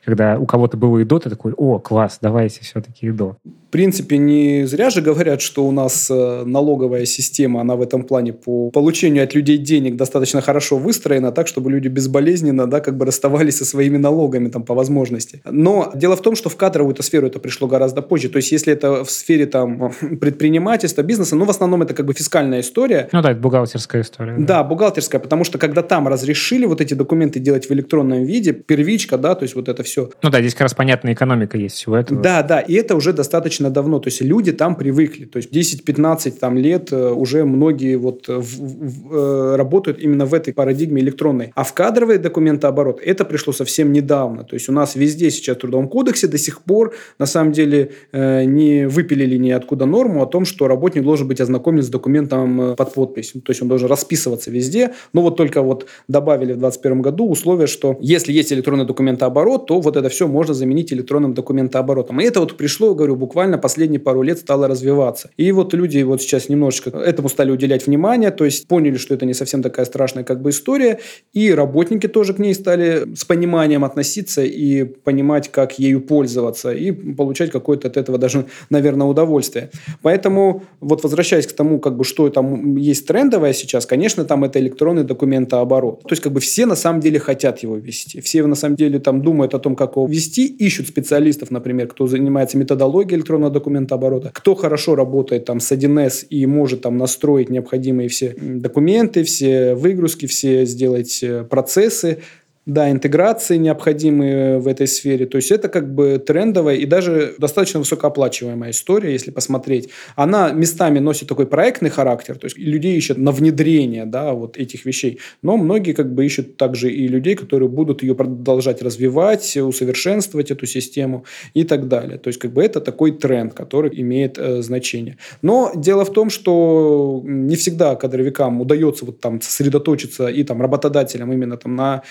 когда у кого-то было ИДО, ты такой, о, класс, давайте все-таки ИДО принципе, не зря же говорят, что у нас э, налоговая система, она в этом плане по получению от людей денег достаточно хорошо выстроена, так, чтобы люди безболезненно, да, как бы расставались со своими налогами там по возможности. Но дело в том, что в кадровую эту сферу это пришло гораздо позже. То есть, если это в сфере там *laughs* предпринимательства, бизнеса, ну, в основном это как бы фискальная история. Ну да, это бухгалтерская история. Да. да, бухгалтерская, потому что когда там разрешили вот эти документы делать в электронном виде, первичка, да, то есть вот это все. Ну да, здесь как раз понятная экономика есть всего этого. Да, да, и это уже достаточно достаточно давно. То есть люди там привыкли. То есть 10-15 там, лет э, уже многие вот в, в, э, работают именно в этой парадигме электронной. А в кадровый документооборот это пришло совсем недавно. То есть у нас везде сейчас в Трудовом кодексе до сих пор на самом деле э, не выпилили ниоткуда норму о том, что работник должен быть ознакомлен с документом под подпись. То есть он должен расписываться везде. Но вот только вот добавили в 2021 году условие, что если есть электронный документооборот, то вот это все можно заменить электронным документооборотом. И это вот пришло, говорю, буквально последние пару лет стало развиваться. И вот люди вот сейчас немножечко этому стали уделять внимание, то есть поняли, что это не совсем такая страшная как бы история, и работники тоже к ней стали с пониманием относиться и понимать, как ею пользоваться, и получать какое-то от этого даже, наверное, удовольствие. Поэтому вот возвращаясь к тому, как бы, что там есть трендовое сейчас, конечно, там это электронный документооборот. То есть как бы все на самом деле хотят его вести. Все на самом деле там думают, думают о том, как его ввести, ищут специалистов, например, кто занимается методологией электронного документооборота, кто хорошо работает там с 1С и может там настроить необходимые все документы, все выгрузки, все сделать э, процессы, да, интеграции необходимые в этой сфере. То есть это как бы трендовая и даже достаточно высокооплачиваемая история, если посмотреть. Она местами носит такой проектный характер, то есть людей ищут на внедрение да, вот этих вещей. Но многие как бы ищут также и людей, которые будут ее продолжать развивать, усовершенствовать эту систему и так далее. То есть как бы это такой тренд, который имеет э, значение. Но дело в том, что не всегда кадровикам удается вот там сосредоточиться и там работодателям именно там на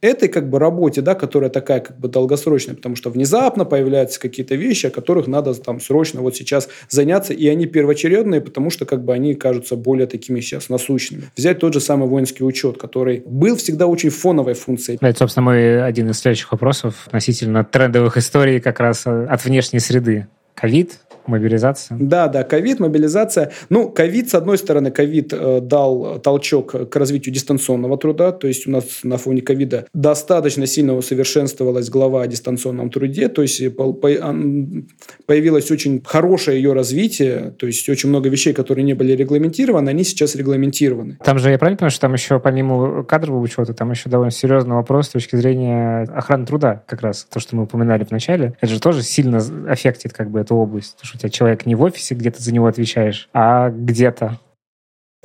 этой как бы работе, да, которая такая как бы долгосрочная, потому что внезапно появляются какие-то вещи, о которых надо там срочно вот сейчас заняться, и они первоочередные, потому что как бы они кажутся более такими сейчас насущными. Взять тот же самый воинский учет, который был всегда очень фоновой функцией. Это, собственно, мой один из следующих вопросов относительно трендовых историй как раз от внешней среды. Ковид, Мобилизация? Да, да, ковид, мобилизация. Ну, ковид, с одной стороны, ковид э, дал толчок к развитию дистанционного труда, то есть у нас на фоне ковида достаточно сильно усовершенствовалась глава о дистанционном труде, то есть появилось очень хорошее ее развитие, то есть очень много вещей, которые не были регламентированы, они сейчас регламентированы. Там же, я правильно понимаю, что там еще помимо кадрового учета, там еще довольно серьезный вопрос с точки зрения охраны труда, как раз то, что мы упоминали в начале. Это же тоже сильно аффектит как бы эту область, что тебя человек не в офисе, где ты за него отвечаешь, а где-то.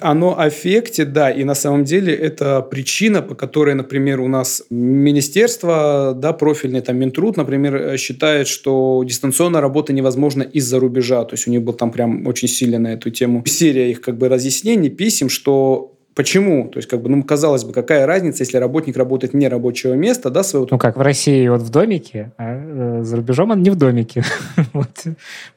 Оно аффектит, да, и на самом деле это причина, по которой, например, у нас министерство, да, профильный, там, Минтруд, например, считает, что дистанционная работа невозможна из-за рубежа, то есть у них был там прям очень сильно на эту тему серия их как бы разъяснений, писем, что Почему? То есть, как бы, ну, казалось бы, какая разница, если работник работает не рабочего места, да, своего... Ну, как в России вот в домике, а э, за рубежом он не в домике. *laughs* вот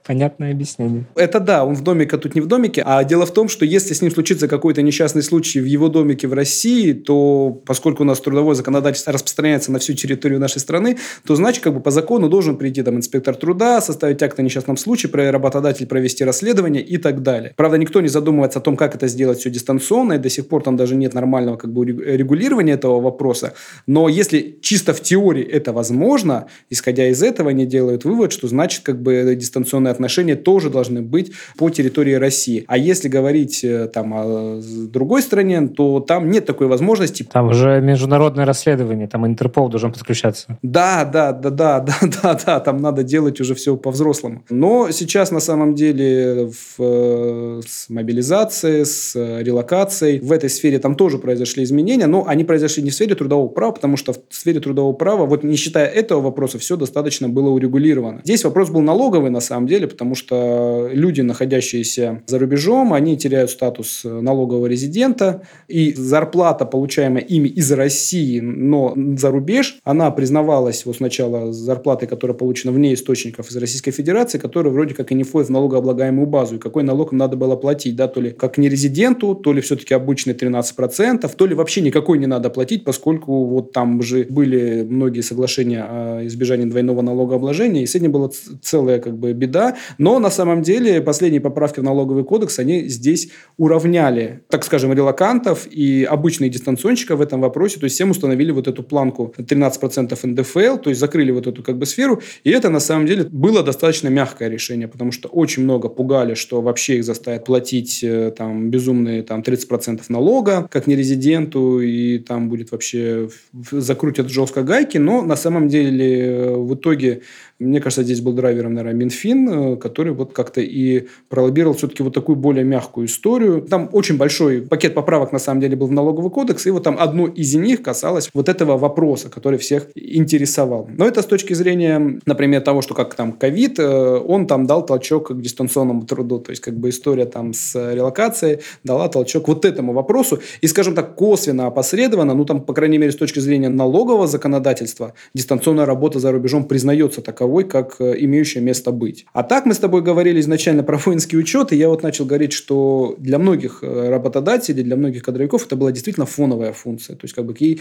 понятное объяснение. Это да, он в домике, а тут не в домике. А дело в том, что если с ним случится какой-то несчастный случай в его домике в России, то, поскольку у нас трудовое законодательство распространяется на всю территорию нашей страны, то, значит, как бы по закону должен прийти там инспектор труда, составить акт о несчастном случае, работодатель провести расследование и так далее. Правда, никто не задумывается о том, как это сделать все дистанционно, и до сих пор там даже нет нормального как бы регулирования этого вопроса. Но если чисто в теории это возможно, исходя из этого, они делают вывод, что значит как бы дистанционные отношения тоже должны быть по территории России. А если говорить э, там о другой стране, то там нет такой возможности. Там уже международное расследование, там Интерпол должен подключаться. Да, да, да, да, *laughs* да, да, да, там надо делать уже все по-взрослому. Но сейчас на самом деле в, э, с мобилизацией, с релокацией в этой сфере там тоже произошли изменения, но они произошли не в сфере трудового права, потому что в сфере трудового права, вот не считая этого вопроса, все достаточно было урегулировано. Здесь вопрос был налоговый на самом деле, потому что люди, находящиеся за рубежом, они теряют статус налогового резидента, и зарплата, получаемая ими из России, но за рубеж, она признавалась вот сначала зарплатой, которая получена вне источников из Российской Федерации, которая вроде как и не входит в налогооблагаемую базу, и какой налог им надо было платить, да, то ли как не резиденту, то ли все-таки обычный 13%, то ли вообще никакой не надо платить, поскольку вот там же были многие соглашения о избежании двойного налогообложения, и с этим была целая как бы беда. Но на самом деле последние поправки в налоговый кодекс, они здесь уравняли, так скажем, релакантов и обычных дистанционщиков в этом вопросе, то есть всем установили вот эту планку 13% НДФЛ, то есть закрыли вот эту как бы сферу, и это на самом деле было достаточно мягкое решение, потому что очень много пугали, что вообще их заставят платить э, там безумные там 30% налогов, налога, как нерезиденту, и там будет вообще закрутят жестко гайки, но на самом деле э, в итоге мне кажется, здесь был драйвером, наверное, Минфин, э, который вот как-то и пролоббировал все-таки вот такую более мягкую историю. Там очень большой пакет поправок, на самом деле, был в налоговый кодекс, и вот там одно из них касалось вот этого вопроса, который всех интересовал. Но это с точки зрения, например, того, что как там ковид, э, он там дал толчок к дистанционному труду, то есть как бы история там с релокацией дала толчок вот этому вопросу. И, скажем так, косвенно опосредованно, ну там, по крайней мере, с точки зрения налогового законодательства, дистанционная работа за рубежом признается таковой таковой, как э, имеющая место быть. А так мы с тобой говорили изначально про воинский учет, и я вот начал говорить, что для многих э, работодателей, для многих кадровиков это была действительно фоновая функция. То есть как бы ей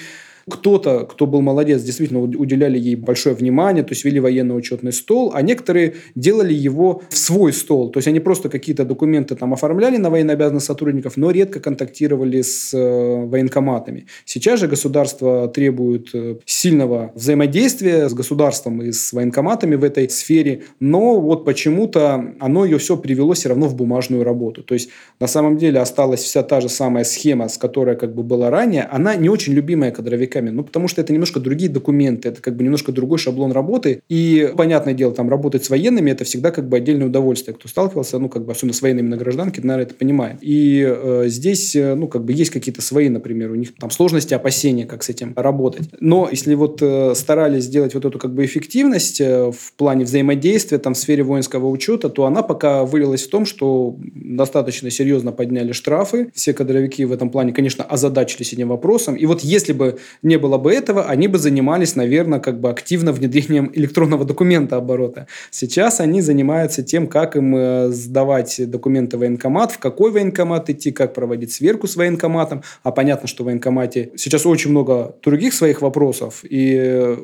Кто-то, кто был молодец, действительно уделяли ей большое внимание, то есть вели военно-учетный стол, а некоторые делали его в свой стол. То есть они просто какие-то документы там оформляли на военнообязанных сотрудников, но редко контактировали с э, военкоматами. Сейчас же государство требует э, сильного взаимодействия с государством и с военкоматами в этой сфере, но вот почему-то оно ее все привело все равно в бумажную работу. То есть на самом деле осталась вся та же самая схема, с которой как бы была ранее, она не очень любимая кадровиками, ну потому что это немножко другие документы, это как бы немножко другой шаблон работы, и понятное дело, там работать с военными это всегда как бы отдельное удовольствие. Кто сталкивался, ну как бы особенно с военными на гражданке, наверное, это понимает. И э, здесь, э, ну как бы есть какие-то свои, например, у них там сложности, опасения, как с этим работать. Но если вот э, старались сделать вот эту как бы эффективность э, в плане взаимодействия там в сфере воинского учета, то она пока вылилась в том, что достаточно серьезно подняли штрафы. Все кадровики в этом плане, конечно, озадачились этим вопросом. И вот если бы не было бы этого, они бы занимались, наверное, как бы активно внедрением *laughs* электронного документа оборота. Сейчас они занимаются тем, как им э, сдавать документы в военкомат, в какой военкомат идти, как проводить сверку с военкоматом. А понятно, что в военкомате сейчас очень много других своих вопросов, и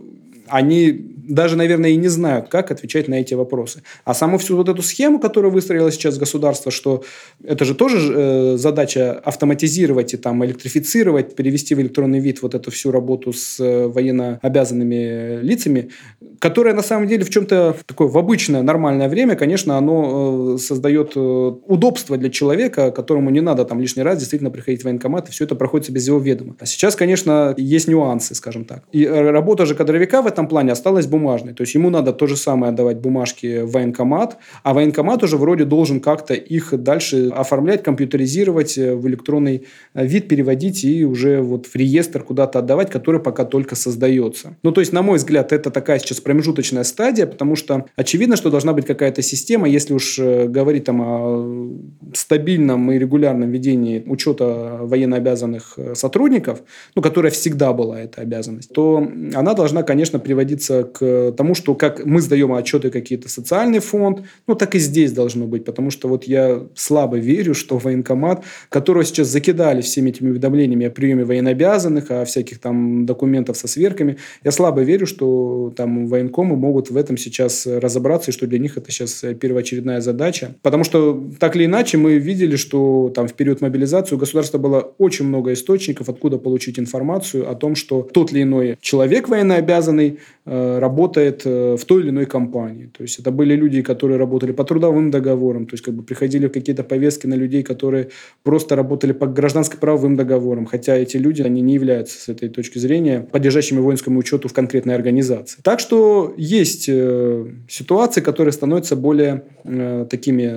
они даже, наверное, и не знают, как отвечать на эти вопросы. А саму всю вот эту схему, которую выстроило сейчас государство, что это же тоже э, задача автоматизировать и там электрифицировать, перевести в электронный вид вот эту всю работу с э, военно обязанными лицами, которая на самом деле в чем-то такое в обычное нормальное время, конечно, оно э, создает э, удобство для человека, которому не надо там лишний раз действительно приходить в военкомат, и все это проходит без его ведома. А сейчас, конечно, есть нюансы, скажем так. И э, работа же кадровика в этом плане осталась бумажной. То есть ему надо то же самое отдавать бумажки в военкомат, а военкомат уже вроде должен как-то их дальше оформлять, компьютеризировать, э, в электронный э, вид переводить и уже вот в реестр куда-то отдавать, который пока только создается. Ну, то есть, на мой взгляд, это такая сейчас промежуточная стадия, потому что очевидно, что должна быть какая-то система, если уж э, говорить там о стабильном и регулярном ведении учета военнообязанных сотрудников, ну, которая всегда была эта обязанность, то она должна, конечно, приводиться к тому, что как мы сдаем отчеты какие-то социальный фонд, ну так и здесь должно быть, потому что вот я слабо верю, что военкомат, которого сейчас закидали всеми этими уведомлениями о приеме военнообязанных, о всяких там документов со сверками, я слабо верю, что там военкомы могут в этом сейчас разобраться, и что для них это сейчас первоочередная задача. Потому что так или иначе мы видели, что там в период мобилизации у государства было очень много источников, откуда получить информацию о том, что тот или иной человек военнообязанный Э, работает э, в той или иной компании. То есть это были люди, которые работали по трудовым договорам, то есть как бы приходили какие-то повестки на людей, которые просто работали по гражданско-правовым договорам, хотя эти люди, они не являются с этой точки зрения подлежащими воинскому учету в конкретной организации. Так что есть э, ситуации, которые становятся более такими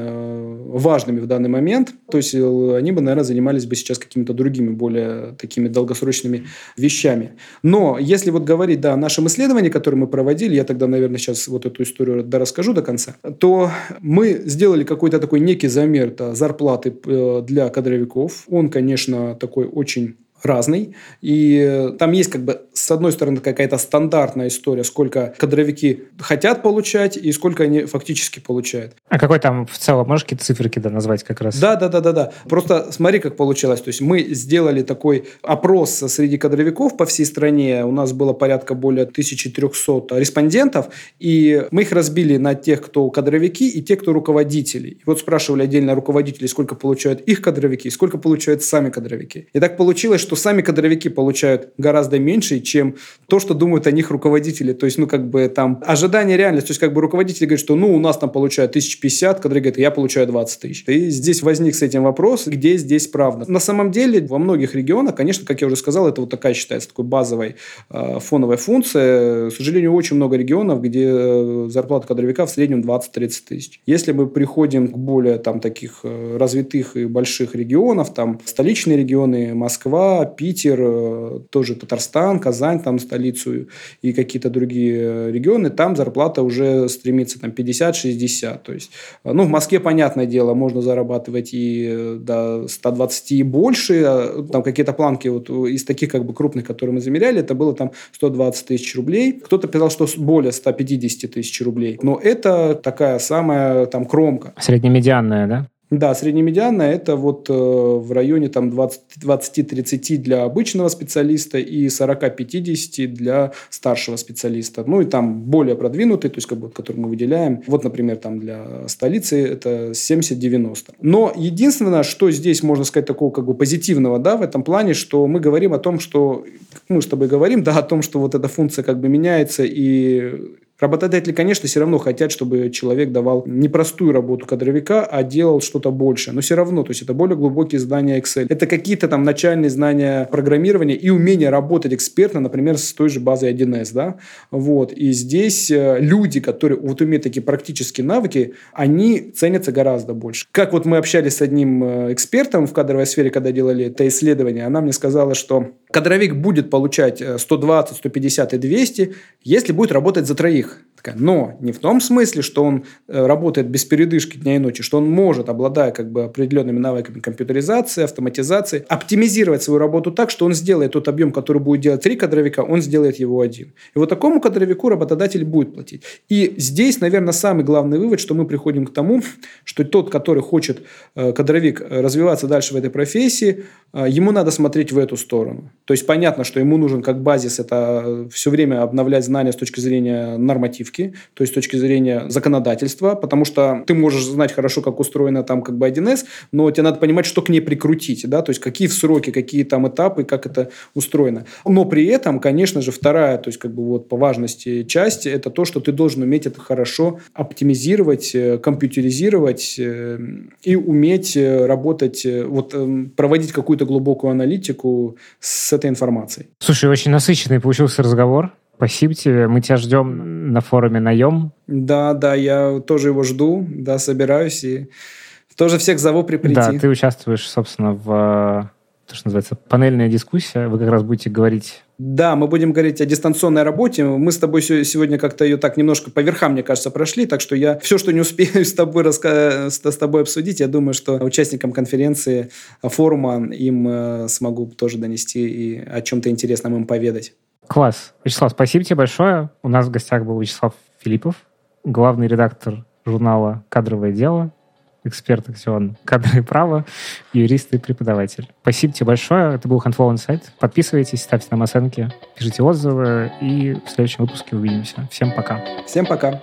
важными в данный момент. То есть они бы, наверное, занимались бы сейчас какими-то другими, более такими долгосрочными вещами. Но если вот говорить да, о нашем исследовании, который мы проводили, я тогда, наверное, сейчас вот эту историю расскажу до конца, то мы сделали какой-то такой некий замер зарплаты э, для кадровиков. Он, конечно, такой очень разный. И там есть как бы с одной стороны какая-то стандартная история, сколько кадровики хотят получать и сколько они фактически получают. А какой там в целом, можешь какие-то циферки да, назвать как раз? Да, да, да, да, да. Просто смотри, как получилось. То есть мы сделали такой опрос среди кадровиков по всей стране. У нас было порядка более 1300 респондентов, и мы их разбили на тех, кто кадровики, и те, кто руководители. И вот спрашивали отдельно руководителей, сколько получают их кадровики, сколько получают сами кадровики. И так получилось, что сами кадровики получают гораздо меньше, чем то, что думают о них руководители. То есть, ну, как бы там ожидание реальность. То есть, как бы руководители говорят, что, ну, у нас там получают 1050, кадровики говорят, я получаю 20 тысяч. И здесь возник с этим вопрос, где здесь правда. На самом деле, во многих регионах, конечно, как я уже сказал, это вот такая считается такой базовой э, фоновой функция. К сожалению, очень много регионов, где э, зарплата кадровика в среднем 20-30 тысяч. Если мы приходим к более там таких э, развитых и больших регионов, там столичные регионы, Москва, Питер, э, тоже Татарстан, Казань, там столицу и какие-то другие регионы, там зарплата уже стремится там 50-60. То есть, э, ну, в Москве, понятное дело, можно зарабатывать и э, до 120 и больше. Там какие-то планки вот из таких как бы крупных, которые мы замеряли, это было там 120 тысяч рублей. Кто-то писал, что более 150 тысяч рублей. Но это такая самая там кромка. Среднемедианная, да? Да, среднемедианная – это вот э, в районе там 20-30 для обычного специалиста и 40-50 для старшего специалиста. Ну и там более продвинутый, то есть как бы, который мы выделяем. Вот, например, там для столицы это 70-90. Но единственное, что здесь можно сказать такого как бы позитивного, да, в этом плане, что мы говорим о том, что мы с тобой говорим, да, о том, что вот эта функция как бы меняется и Работодатели, конечно, все равно хотят, чтобы человек давал не простую работу кадровика, а делал что-то больше. Но все равно, то есть это более глубокие знания Excel. Это какие-то там начальные знания программирования и умение работать экспертно, например, с той же базой 1С. Да? Вот. И здесь э, люди, которые вот умеют такие практические навыки, они ценятся гораздо больше. Как вот мы общались с одним э, экспертом в кадровой сфере, когда делали это исследование, она мне сказала, что кадровик будет получать 120, 150 и 200, если будет работать за троих. Но не в том смысле, что он э, работает без передышки дня и ночи, что он может, обладая как бы определенными навыками компьютеризации, автоматизации, оптимизировать свою работу так, что он сделает тот объем, который будет делать три кадровика, он сделает его один. И вот такому кадровику работодатель будет платить. И здесь, наверное, самый главный вывод, что мы приходим к тому, что тот, который хочет, э, кадровик, э, развиваться дальше в этой профессии, ему надо смотреть в эту сторону. То есть понятно, что ему нужен как базис это все время обновлять знания с точки зрения нормативки, то есть с точки зрения законодательства, потому что ты можешь знать хорошо, как устроена там как бы 1С, но тебе надо понимать, что к ней прикрутить, да, то есть какие сроки, какие там этапы, как это устроено. Но при этом, конечно же, вторая, то есть как бы вот по важности часть, это то, что ты должен уметь это хорошо оптимизировать, э, компьютеризировать э, и уметь э, работать, вот проводить какую-то глубокую аналитику с этой информацией. Слушай, очень насыщенный получился разговор. Спасибо тебе. Мы тебя ждем на форуме «Наем». Да, да, я тоже его жду. Да, собираюсь и тоже всех зову при прийти. Да, ты участвуешь, собственно, в то, что называется панельная дискуссия. Вы как раз будете говорить да, мы будем говорить о дистанционной работе. Мы с тобой сегодня как-то ее так немножко по верхам, мне кажется, прошли, так что я все, что не успею *laughs* с тобой, раска... с тобой обсудить, я думаю, что участникам конференции, э, форума им э, смогу тоже донести и о чем-то интересном им поведать. Класс. Вячеслав, спасибо тебе большое. У нас в гостях был Вячеслав Филиппов, главный редактор журнала «Кадровое дело», эксперт акцион кадры и право, юрист и преподаватель. Спасибо тебе большое. Это был Handful Insight. Подписывайтесь, ставьте нам оценки, пишите отзывы, и в следующем выпуске увидимся. Всем пока. Всем пока.